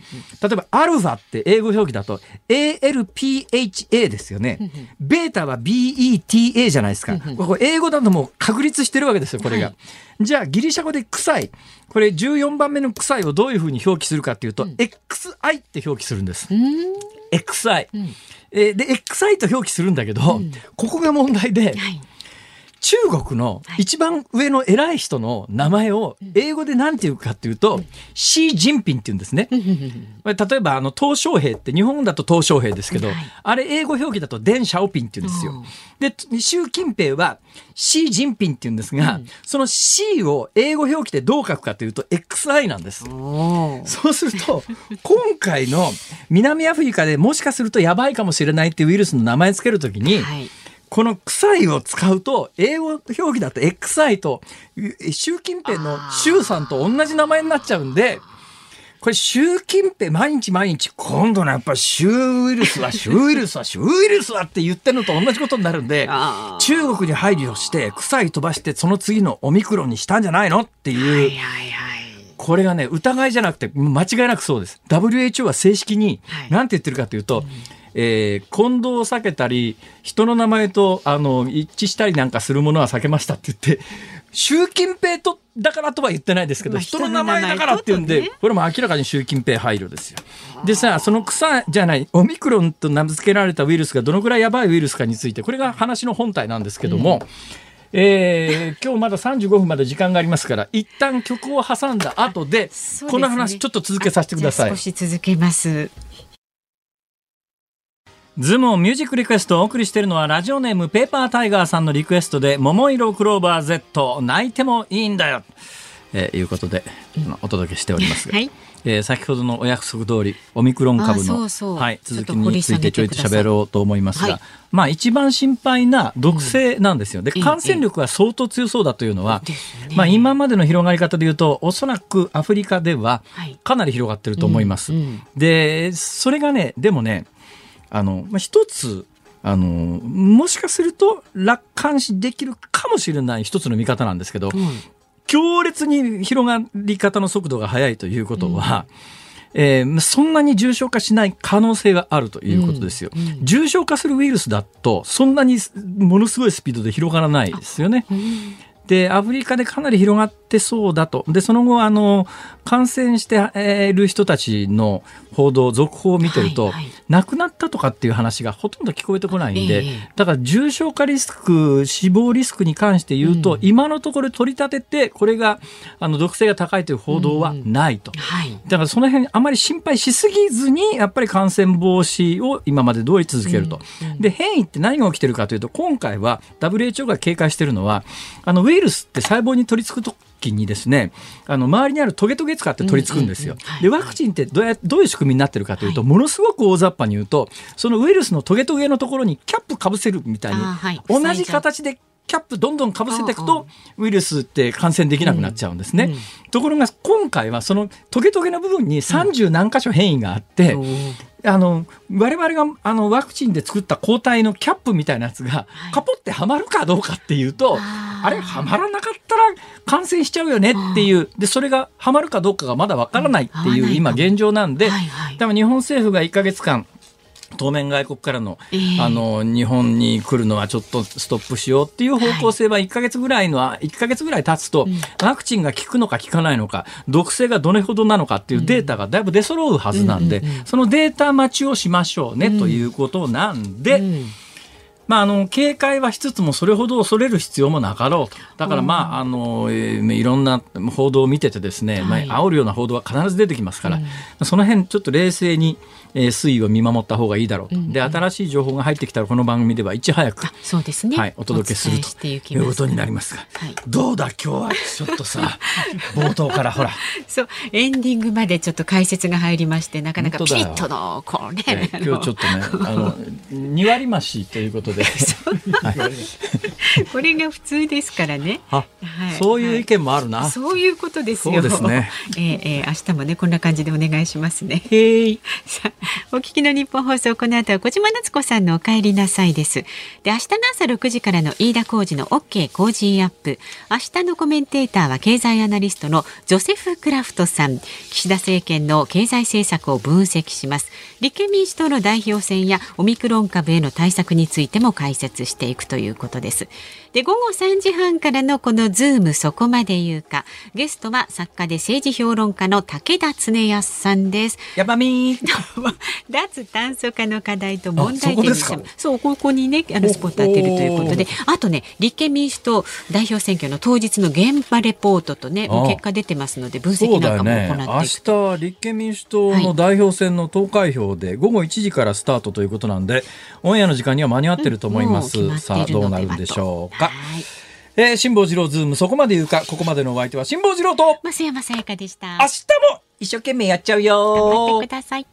えば、アルファって英語表記だと、ALPHA ですよね。ベータは BETA じゃないですか。これ英語だともう確立してるわけですよ、これが。はい、じゃあ、ギリシャ語で臭い。これ14番目の臭いをどういうふうに表記するかっていうと、うん、XI って表記するんです。XI、うん、えー、で、XI と表記するんだけど、うん、ここが問題で、はい中国の一番上の偉い人の名前を英語で何て言うかっていうと、シー・ジンピンって言うんですね。例えば、あの、鄧小平って日本だと鄧小平ですけど、あれ英語表記だとデン・シャオピンって言うんですよ。で、習近平はシー・ジンピンって言うんですが、その C を英語表記でどう書くかというと XI なんです。そうすると、今回の南アフリカでもしかするとやばいかもしれないっていうウイルスの名前つけるときに、はいこの臭いを使うと、英語表記だと XI と、習近平の習さんと同じ名前になっちゃうんで、これ習近平毎日毎日今度のやっぱり習ウイルスは [LAUGHS] 習ウイルスは習ウイルスはって言ってるのと同じことになるんで中国に配慮して臭い飛ばしてその次のオミクロンにしたんじゃないのっていう。これがね疑いじゃなくて間違いなくそうです。WHO は正式に何て言ってるかというと、えー、混同を避けたり人の名前とあの一致したりなんかするものは避けましたって言って習近平とだからとは言ってないですけど、人の名前だからって言うんで、これも明らかに習近平配慮ですよ。でさ、その草じゃない、オミクロンと名付けられたウイルスがどのくらいやばいウイルスかについて、これが話の本体なんですけども、えー、今日まだ35分まで時間がありますから一旦曲を挟んだ後で、ね、この話ちょっと続けさせてください。少し続けます。ズモンミュージックリクエストをお送りしているのはラジオネームペーパータイガーさんのリクエストで桃色クローバー Z 泣いてもいいんだよ、えー、いうことで、お届けしております。が、はい、えー、先ほどのお約束通りオミクロン株のはい、続きについてちょいと喋ろうと思いますが、はい、まあ一番心配な毒性なんですよ。で感染力は相当強そうだというのは、まあ今までの広がり方でいうとおそらくアフリカではかなり広がってると思います。でそれがねでもねあの、まあ、一つ、あの、もしかすると楽観視できるかもしれない一つの見方なんですけど、うん、強烈に広がり方の速度が速いということは、うん、えー、そんなに重症化しない可能性があるということですよ。うん、重症化するウイルスだと、そんなにものすごいスピードで広がらないですよね。で、アフリカでかなり広がってそうだと。で、その後、あの、感染している人たちの報道、続報を見てると、はいはい、亡くなったとかっていう話がほとんど聞こえてこないんで、えー、だから重症化リスク、死亡リスクに関して言うと、うん、今のところ取り立てて、これがあの毒性が高いという報道はないと、うんはい。だからその辺あまり心配しすぎずに、やっぱり感染防止を今まで通り続けると。うん、で、変異って何が起きてるかというと、今回は WHO が警戒しているのは、あのウイルスって細胞に取り付くと期にですねあの周りにあるトゲトゲ使って取り付くんですよ。でワクチンってどうやどういう仕組みになってるかというと、ものすごく大雑把に言うとそのウイルスのトゲトゲのところにキャップかぶせるみたいに、同じ形でキャップどんどんかぶせていくとウイルスって感染できなくなっちゃうんですね。ところが今回はそのトゲトゲの部分に30何箇所変異があって、あの我々があのワクチンで作った抗体のキャップみたいなやつがカポってはまるかどうかっていうと、あれはまらなかったら感染しちゃうよねっていう。でそれがはまるかどうかがまだわからないっていう今現状なんで、多分日本政府が1か月間当面外国からの,、あの日本に来るのはちょっとストップしようっていう方向性は1か月ぐらいの、は1か月ぐらい経つと、ワクチンが効くのか効かないのか毒性がどれほどなのかっていうデータがだいぶ出揃うはずなんで、そのデータ待ちをしましょうね、ということなんで。まあ、あの警戒はしつつもそれほど恐れる必要もなかろうと。だからまああの、えー、いろんな報道を見ててですね、はい、まあ煽るような報道は必ず出てきますから、うん、その辺ちょっと冷静にえー、推移を見守った方がいいだろうと、うん。うん、で新しい情報が入ってきたらこの番組ではいち早くそうですね、はい、お届けするということになりますが、はい、どうだ今日は？ちょっとさ [LAUGHS] 冒頭からほら。そうエンディングまでちょっと解説が入りましてなかなかピリッとのこうね、えー、今日ちょっとね [LAUGHS] あの2割増しということではい、[LAUGHS] これが普通ですからね、[LAUGHS] はい、そういう意見もあるな、そういうことですよ。そうですね、[LAUGHS] えーえー、明日もねこんな感じでお願いしますね。へい。お聞きの日本放送、この後は小島夏子さんのお帰りなさいです。で、明日の朝6時からの飯田浩二の OK 工事アップ。明日のコメンテーターは経済アナリストのジョセフ・クラフトさん。岸田政権の経済政策を分析します。立憲民主党の代表選やオミクロン株への対策についても解説していくということです。で、午後3時半からのこのズームそこまで言うか。ゲストは作家で政治評論家の竹田恒泰さんです。やばみ [LAUGHS] 脱炭素化の課題と問題点そうここにねあのスポット当てるということで。あとね立憲民主党代表選挙の当日の現場レポートとね結果出てますので分析なんかも行っていく、ね、明日立憲民主党の代表選の投開票で午後1時からスタートということなんでオンエアの時間には間に合ってると思います、うん、さあどうなるんでしょう？か。はいえー、辛坊治郎ズームそこまで言うか。ここまでのお相手は辛坊治郎と。増山さやかでした。明日も一生懸命やっちゃうよ頑張ってください